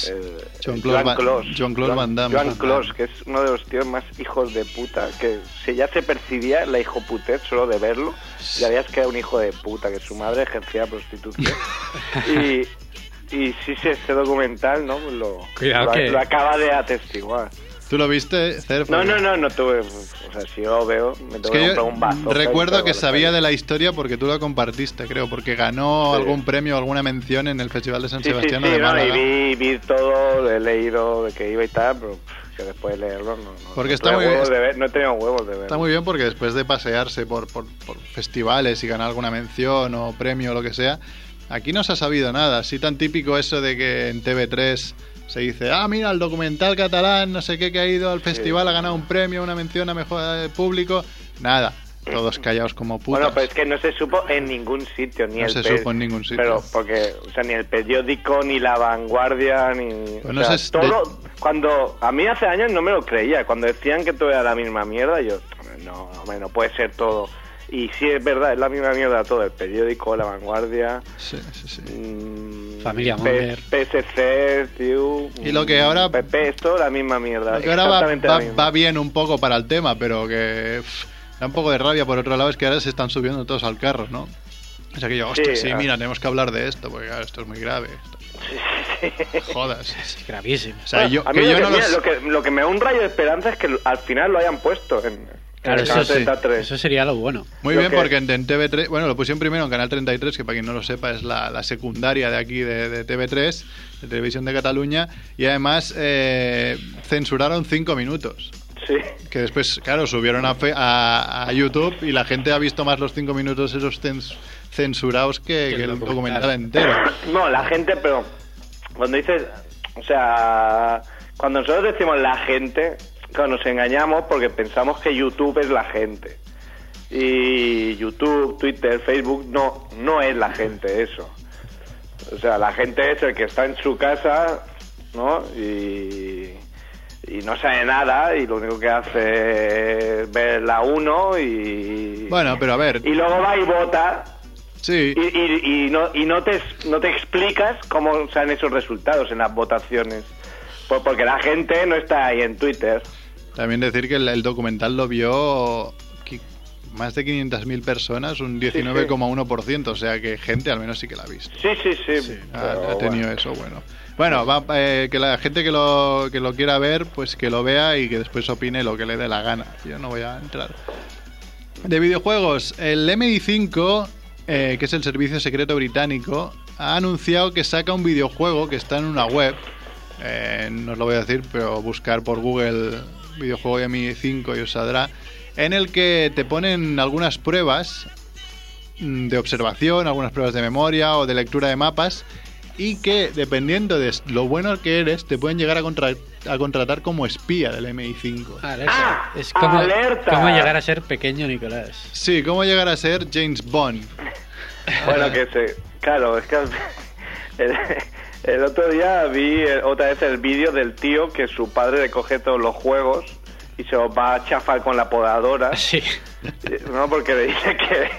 El- John Claude Clos. John Claude Van Damme. Joan Clos, que es uno de los tíos más hijos de puta. Que si ya se percibía la hijoputez solo de verlo, ya veías que era un hijo de puta, que su madre ejercía prostitución. y, y sí, sí, este documental, ¿no? Pues Lo, Cuidado lo, que- lo acaba de atestiguar. ¿Tú lo viste, Cerf? No, no, no, no tuve. O sea, si yo lo veo, me Es tengo que un vaso. recuerdo que sabía de la historia porque tú la compartiste, creo, porque ganó Sí. algún premio, alguna mención en el Festival de San Sí, sí, Sebastián sí, de no, y vi, vi todo, lo he leído de que iba y tal, pero que después de leerlo no, no, Porque no está muy- huevos de ver- no he tenido huevos de ver. Está muy bien porque después de pasearse por, por, por festivales y ganar alguna mención o premio o lo que sea, aquí no se ha sabido nada. Así tan típico eso de que en TV3 se dice, ah, mira, el documental catalán, no sé qué, que ha ido al festival, ha ganado un premio, una mención a mejor eh, público. Nada, todos callados como putas. Bueno, pero es que no se supo en ningún sitio, ni No el se supo en ningún sitio. Pero porque, o sea, ni el periódico, ni la vanguardia, ni. Pues no sea, todo. Cuando. A mí hace años no me lo creía. Cuando decían que todo era la misma mierda, yo. No, hombre, no puede ser todo. Y sí es verdad, es la misma mierda todo. El periódico, la vanguardia. Sí, sí, sí. mm, Familia P-. PSC, tío. Y lo que ahora- PP, es todo la misma mierda. Lo que ahora va, va- bien un poco para el tema, pero que pff, da un poco de rabia por otro lado es que ahora se están subiendo todos al carro, ¿no? O sea que yo, hostia, sí, ah. mira, tenemos que hablar de esto, porque claro, esto es muy grave. Jodas. Es gravísimo. O sea, yo, a mí que lo, yo que, no mira, los... lo, que, lo que me da un rayo de esperanza es que al final lo hayan puesto en, Claro, eso canal sí. 33. Eso sería lo bueno. Muy lo bien, que- porque en, en TV3, bueno, lo pusieron primero en Canal 33, que para quien no lo sepa es la, la secundaria de aquí de, de TV3, de Televisión de Cataluña, y además eh, censuraron cinco minutos. Sí. Que después, claro, subieron a, fe- a, a YouTube y la gente ha visto más los cinco minutos esos cens- censurados que, que el documental entero. No, la gente, pero cuando dices, o sea, cuando nosotros decimos la gente, claro, nos engañamos porque pensamos que YouTube es la gente. Y YouTube, Twitter, Facebook no, no es la gente eso. O sea, la gente es el que está en su casa, ¿no? Y, y no sabe nada y lo único que hace es ver la 1 y... Bueno, pero a ver, Y luego va y vota sí, y, y- y no, y no, te, no te explicas cómo sean esos resultados en las votaciones. Pues porque la gente no está ahí en Twitter. También decir que el, el documental lo vio más de 500.000 personas, un 19,1%, o sea que gente al menos sí que la ha visto. Sí, sí, sí. Ha, tenido bueno. eso, bueno. Bueno, va, eh, que la gente que lo, que lo quiera ver, pues que lo vea y que después opine lo que le dé la gana. Yo no voy a entrar. De videojuegos, el MI5, eh, que es el servicio secreto británico, ha anunciado que saca un videojuego que está en una web eh, no os lo voy a decir, pero buscar por Google videojuego Yami 5 y os saldrá, en el que te ponen algunas pruebas mm, de observación, algunas pruebas de memoria o de lectura de mapas y que dependiendo de lo bueno que eres te pueden llegar a, contra- a contratar como espía del MI5. Alerta. es como, alerta. como llegar a ser pequeño Nicolás. Sí, cómo llegar a ser James Bond. Bueno, que se... Claro, es que el, otro día vi eh, otra vez el vídeo del tío que su padre le coge todos los juegos y se los va a chafar con la podadora. Sí. No, porque le dice que,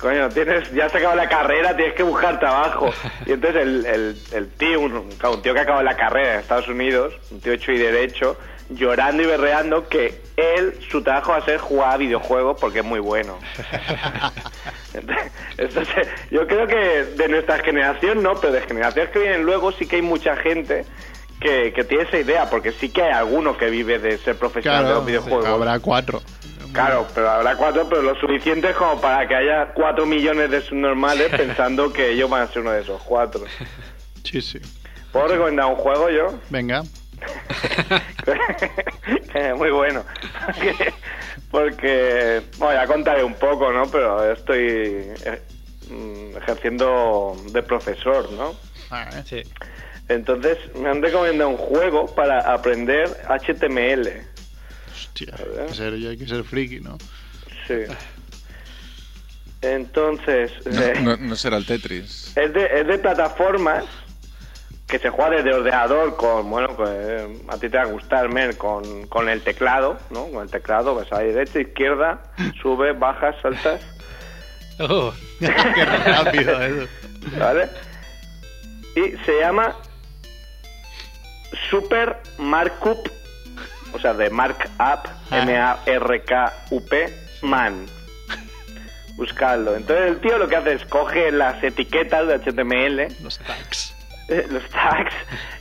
coño, tienes, ya has acabado la carrera, tienes que buscar trabajo. Y entonces el, el, el tío, un, claro, un tío que acaba la carrera en Estados Unidos, un tío hecho y derecho, llorando y berreando que él, su trabajo va a ser jugar a videojuegos porque es muy bueno. Entonces, yo creo que de nuestra generación no, pero de generaciones que vienen luego sí que hay mucha gente que, que tiene esa idea, porque sí que hay alguno que vive de ser profesional de los videojuegos. habrá cuatro. Claro, pero habrá cuatro, pero lo suficiente como para que haya cuatro millones de subnormales pensando que ellos van a ser uno de esos cuatro. Sí, sí. ¿Puedo recomendar un juego yo? Venga. Que es muy bueno. Porque, bueno, ya contaré un poco, ¿no? Pero estoy eh, mm, ejerciendo de profesor, ¿no? Sí. Entonces me han recomendado un juego para aprender HTML. Hostia, hay que ser, hay que ser friki, ¿no? Sí. Entonces, eh, No, no- no será el Tetris. es, de, es de plataformas que se juega desde ordenador con, bueno, pues, eh, a ti te va a gustar, Mer, con, con el teclado, ¿no? Con el teclado, vas a derecha, izquierda, sube, bajas, saltas, Oh, Qué rápido eso. ¿vale? Y se llama Super Markup, o sea, de Markup, M-A-R-K-U-P, Man. Buscadlo. Entonces el tío lo que hace es coge las etiquetas de HTML, Los tags. Eh, los tags,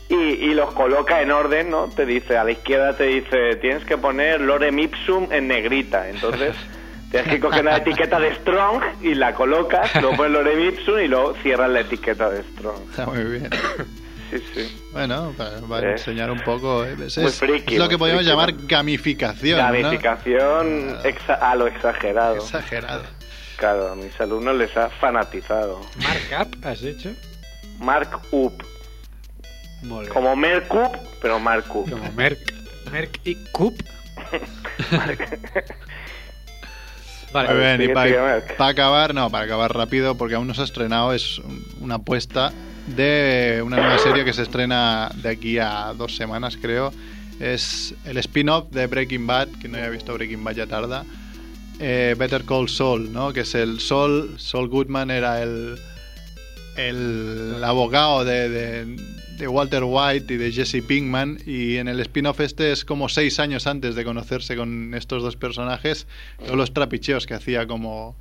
y, y los coloca en orden, ¿no? Te dice, a la izquierda te dice, tienes que poner lorem ipsum en negrita. Entonces, tienes que coger una etiqueta de strong y la colocas, luego pones lorem ipsum y luego cierras la etiqueta de strong. Está muy bien. Sí, sí. Bueno, para, para Eh. enseñar un poco. eh, Es, Muy es- friki, es lo que podríamos friki, llamar ¿no? gamificación. ¿no? Gamificación exa- a lo exagerado. Exagerado. Claro, a mis alumnos les ha fanatizado. markup, has dicho. Mark up. Molt bé. Como Mercup, pero Markup. Como Merck. Merck y Coop. Vale. Muy bien, y sigue, para, acabar, no, para acabar rápido, porque aún no se ha estrenado, es un- una apuesta de una nueva serie que se estrena de aquí a dos semanas, creo. Es el spin-off de Breaking Bad, que no haya visto Breaking Bad ya tarda. Eh, Better Call Saul, ¿no? Que es el Saul, Saul Goodman era el, el abogado de, de- Walter White y de Jesse Pinkman y en el spin-off este es como seis años antes de conocerse con estos dos personajes todos los trapicheos que hacía como,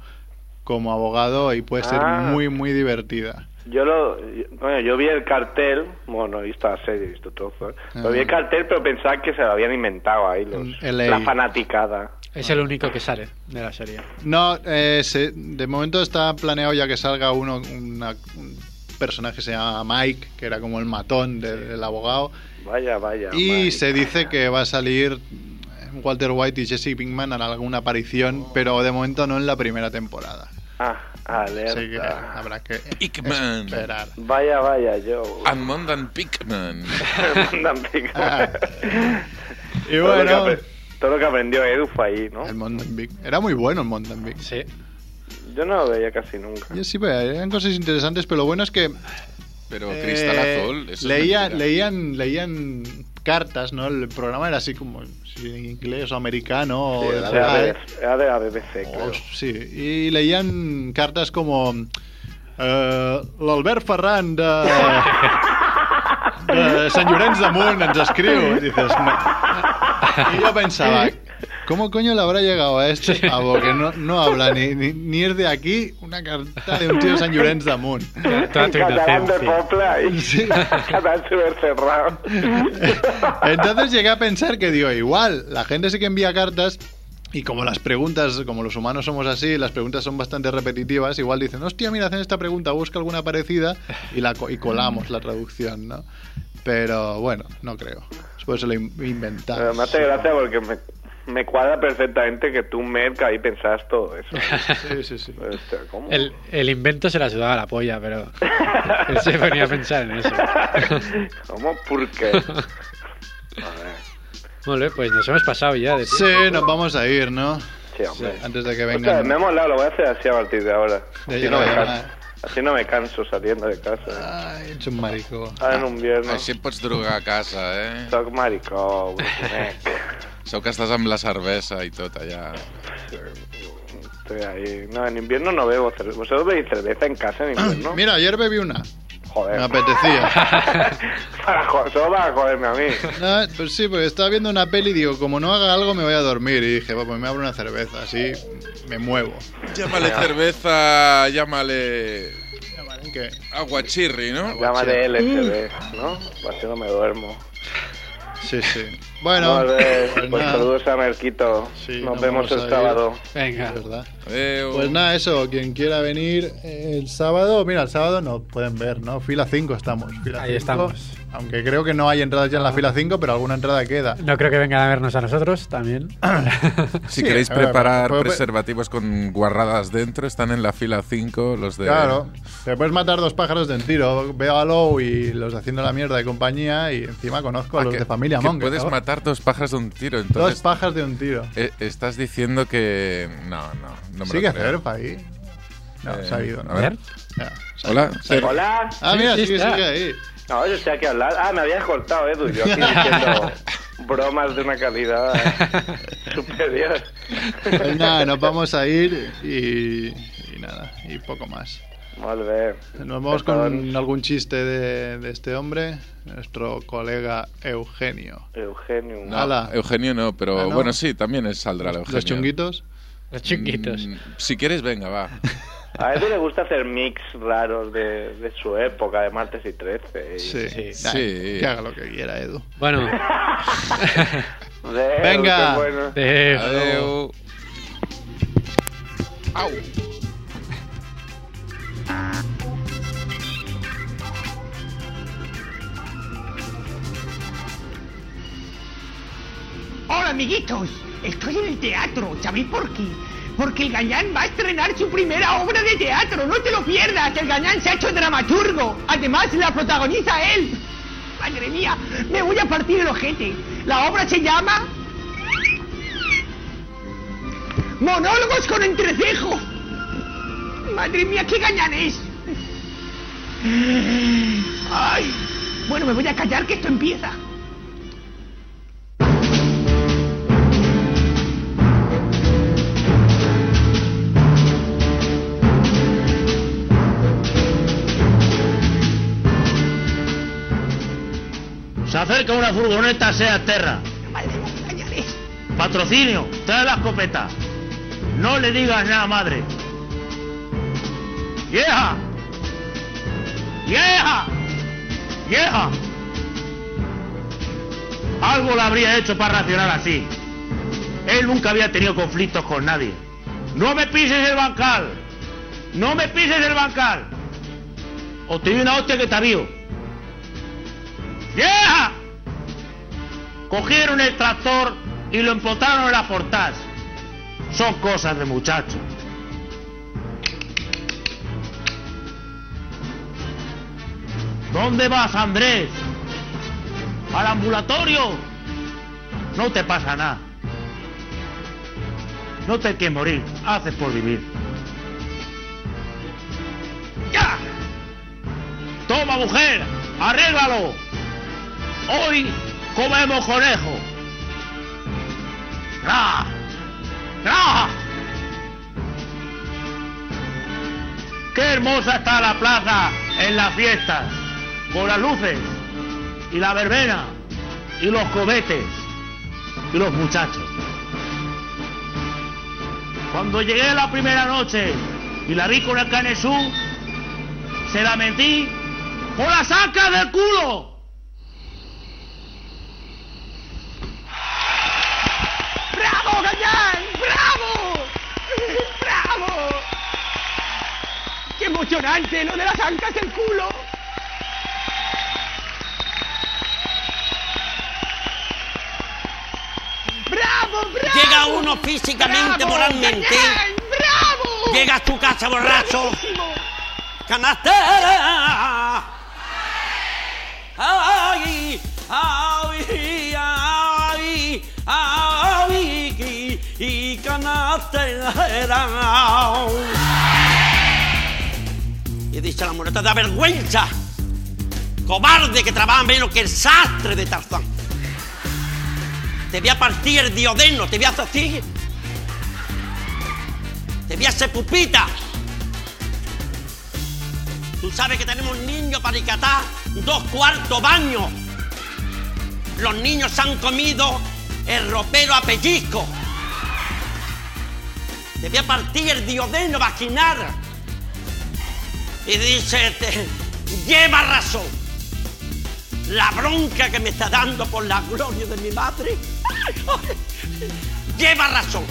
como abogado y puede ser Ah. muy muy divertida Yo lo, bueno, yo vi el cartel, bueno, no he visto la serie, he visto trozos, pero Ah. vi el cartel, pero pensaba que se lo habían inventado ahí los, LA. fanaticada. Es el único que sale de la serie. no eh, se- de momento está planeado ya que salga uno una- un personaje que se llama Mike que era como el matón de- del abogado Vaya, vaya. Y Mike. se dice que va a salir Walter White y Jesse Pinkman en alguna aparición, pero de momento no en la primera temporada. Ah, alerta. Así que habrá que Pickman. esperar. Vaya, vaya, yo. Admondan Pickman. Mandan pico. Y Todo lo que bueno, todo lo que aprendió Edu fue ahí, ¿no? el Mountain Era muy bueno el Mountain Sí. Yo no lo veía casi nunca. Yo sí, pues, eran cosas interesantes, pero lo bueno es que Pero eh, Cristal Azul, leía- leían, leían cartas, ¿no? El programa era así como si en inglés o americano. Sí, o de era, de la BBC, era de la BBC, creo. Oh, sí, y leían cartas como eh, l'Albert Ferran de, de Sant Llorenç de Munt ens escriu. Y dices, no. Y yo pensaba, ¿cómo coño le habrá llegado a este pavo que no, no habla ni, ni, ni es de aquí una carta de un tío de Sant Llorenç de Munt? Catalán de. Popla y Sí. catalán súper cerrado. Entonces llegué a pensar que digo, igual, la gente sí que envía cartas y como las preguntas, como los humanos somos así, las preguntas son bastante repetitivas, igual dicen, hostia, mira, hacen esta pregunta, busca alguna parecida y, la, y colamos la traducción, ¿no? Pero bueno, no creo. Después se lo in- inventas. Pero me hace gracia porque me, me cuadra perfectamente que tú, Merck, ahí pensás todo eso. Sí, sí, sí. El, el invento se la sudaba la polla, pero él se venía a pensar en eso. ¿Cómo? ¿Por qué? Vale, pues nos hemos pasado ya de Sí, nos vamos a ir, ¿no? Sí, hombre. Antes de que Hostia, vengan. me ha molado, lo voy a hacer así a partir de ahora. De no, me así no me canso saliendo de casa. Ay, ets un marico. Ara en un viernes. Així et pots drogar a casa, eh? Soc maricó, Brunet. Sou que estàs amb la cervesa i tot allà. Estoy ahí. No, en invierno no bebo cerveza. ¿Vosotros bebéis cerveza en casa en invierno? Mira, ayer bebí una. Joder. Me apetecía. para, solo para joderme a mí. No, pues sí, porque estaba viendo una peli y digo, como no haga algo me voy a dormir. Y dije, pues me abro una cerveza, así me muevo. Llámale cerveza, llámale... ¿Qué? Aguachirri, ¿no? Llámale LSD, ¿no? Así no me duermo. Sí, sí. Bueno, pues pues saludos a Merquito. Sí, Nos nos vemos a el sábado. Venga. ¿verdad? Pues nada, eso, quien quiera venir el sábado, mira, el sábado nos pueden ver, ¿no? Fila 5 estamos. Fila Ahí 5, estamos. Aunque creo que no hay entradas ya en la fila 5, pero alguna entrada queda. No creo que vengan a vernos a nosotros también. Si Sí, queréis a ver, preparar puede- preservativos con guarradas dentro, están en la fila 5 los de... Claro, te puedes matar dos pájaros de un tiro. Veo a Low y los de haciendo la mierda de compañía y encima conozco a Ah, los que- de familia que Monk. puedes ¿no? matar dos pájaros de un tiro, Dos entonces... pajas de un tiro. eh, estás diciendo que... No, no, no me Sigue. Cerfa ahí. No, Eh, se ha ido, ¿no? a ver. Ya, Hola, ido. Hola. Ah, mira, Sí, sí sigue ahí. No, yo estoy aquí al lado. Ah, me habías cortado, Edu. Yo aquí diciendo bromas de una calidad superior. Pues nada, nos vamos a ir y, y nada, y poco más. Molt bé. Nos vamos con algún chiste de, de este hombre, nuestro colega Eugenio. Eugenio. No, Ala. Eugenio no, pero Ah, ¿no? bueno, sí, también es saldrá el Eugenio. Los chunguitos. Los chunguitos. Mm, si quieres, venga, va. A Edu le gusta hacer mix raros de, de su época, de martes y 13. y- Sí, Sí. Sí. Que haga lo que quiera, Edu. Bueno, Adeu, Venga. bueno. Adeu. Au. Hola, amiguitos. Estoy en el teatro. ¿Sabéis por qué? Porque el Gañán va a estrenar su primera obra de teatro. No te lo pierdas. El Gañán se ha hecho dramaturgo. Además, la protagoniza él. Madre mía, me voy a partir el ojete. La obra se llama... Monólogos con entrecejo. Madre mía, qué gañán es. Ay. Bueno, me voy a callar que esto empieza. Se acerca una furgoneta Seat Terra. Madre mía. Patrocinio, trae la escopeta. No le digas nada, madre. ¡Vieja! ¡Vieja! ¡Vieja! Algo le habría hecho para reaccionar así. Él nunca había tenido conflictos con nadie. ¡No me pises el bancal! ¡No me pises el bancal! O te doy una hostia que te avío. ¡Vieja! Cogieron el tractor y lo empotraron en la portage. Son cosas de muchachos. ¿Dónde vas, Andrés? ¿Al ambulatorio? No te pasa nada. No te hay que morir, haces por vivir. ¡Ya! Toma, mujer, arréglalo. Hoy comemos conejo. ¡Ra! ¡Ra! ¡Qué hermosa está la plaza en las fiestas! Con las luces y la verbena y los cohetes y los muchachos. Cuando llegué la primera noche y la vi con el canesú, se la metí por la saca del culo. ¡Bravo, Gañán! ¡Bravo! ¡Bravo! ¡Qué emocionante lo de las ancas del culo! Llega uno físicamente, moralmente, llega a tu casa borracho, canastera. Ay, ay, ay, ay, y, canastera. Y dice la mujer, te da vergüenza, cobarde que trabaja menos que el sastre de Tarzán. Te voy a partir el diodeno, te voy a hacer. Te voy a hacer pupita. Tú sabes que tenemos niños para rescatar dos cuartos baños. Los niños han comido el ropero a pellizco. Te voy a partir el diodeno vaginal. Y dice, lleva razón. La bronca que me está dando por la gloria de mi madre. Lleva razón.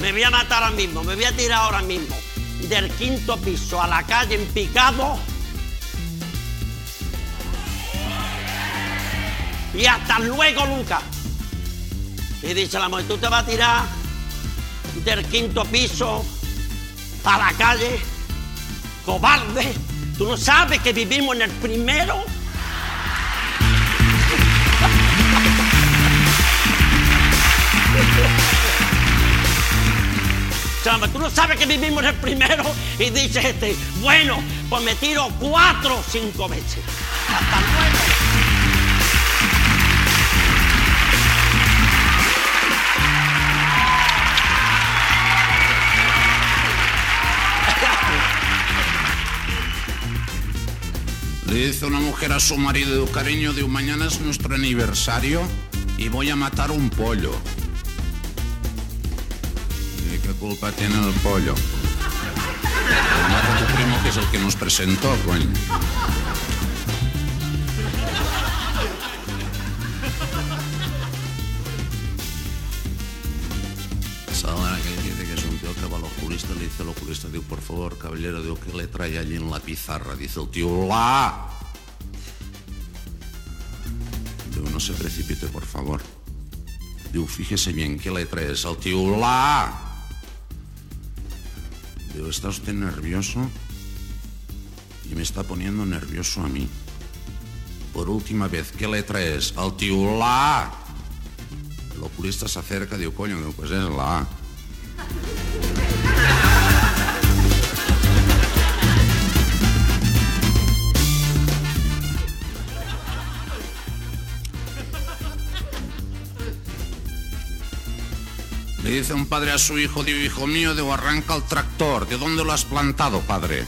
Me voy a matar ahora mismo, me voy a tirar ahora mismo del quinto piso a la calle en picado. Y hasta luego, Lucas. Y dice la mujer, tú te vas a tirar del quinto piso a la calle, cobarde. Tú no sabes que vivimos en el primero. Tú no sabes que vivimos el primero y dices este, bueno, pues me tiro cuatro o cinco veces. Hasta luego. Le dice una mujer a su marido, cariño, de mañana es nuestro aniversario y voy a matar un pollo. ¿Y qué culpa tiene el pollo? Lo mata tu primo que es el que nos presentó, coño. Le dice al oculista, digo, por favor, caballero, digo, ¿qué le trae allí en la pizarra? Dice el tío, ¡la! Digo, no se precipite, por favor. Digo, fíjese bien, ¿qué le traes al tío, ¡la! Digo, ¿está usted nervioso? Y me está poniendo nervioso a mí. Por última vez, ¿qué le traes al tío, ¡la! El oculista se acerca, digo, coño, digo, pues es la A. Dice un padre a su hijo, digo, hijo mío, digo, arranca el tractor. ¿De dónde lo has plantado, padre?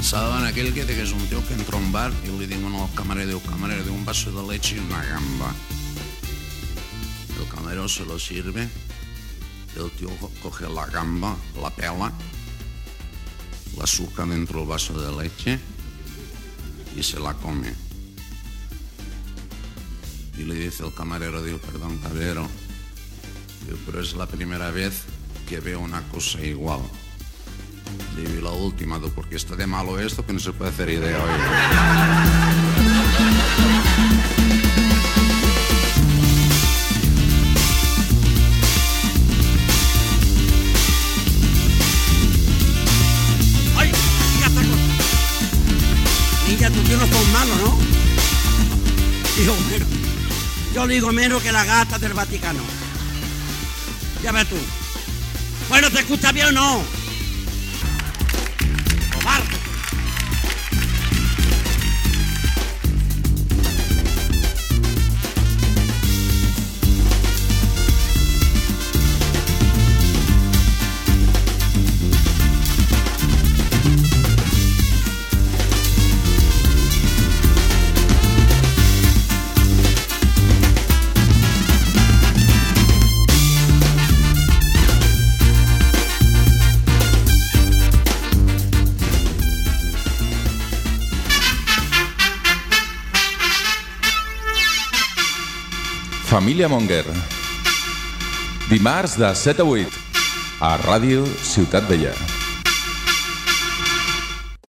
Saben aquel que dice que es un tío que entra a un bar y le digo al camarero, digo, camarero, de un vaso de leche y una gamba. El camarero se lo sirve, el tío co- coge la gamba, la pela, la suca dentro del vaso de leche y se la come. Y le dice el camarero, digo, perdón, cabrero, digo, pero es la primera vez que veo una cosa igual. Digo, y la última, digo, porque está de malo esto que no se puede hacer idea hoy. Digo, menos. Yo digo menos que la gata del Vaticano. Ya ves tú. Bueno, ¿te escucha bien o no? Família Monger. Dimarts de 7 a 8 a Ràdio Ciutat Vella.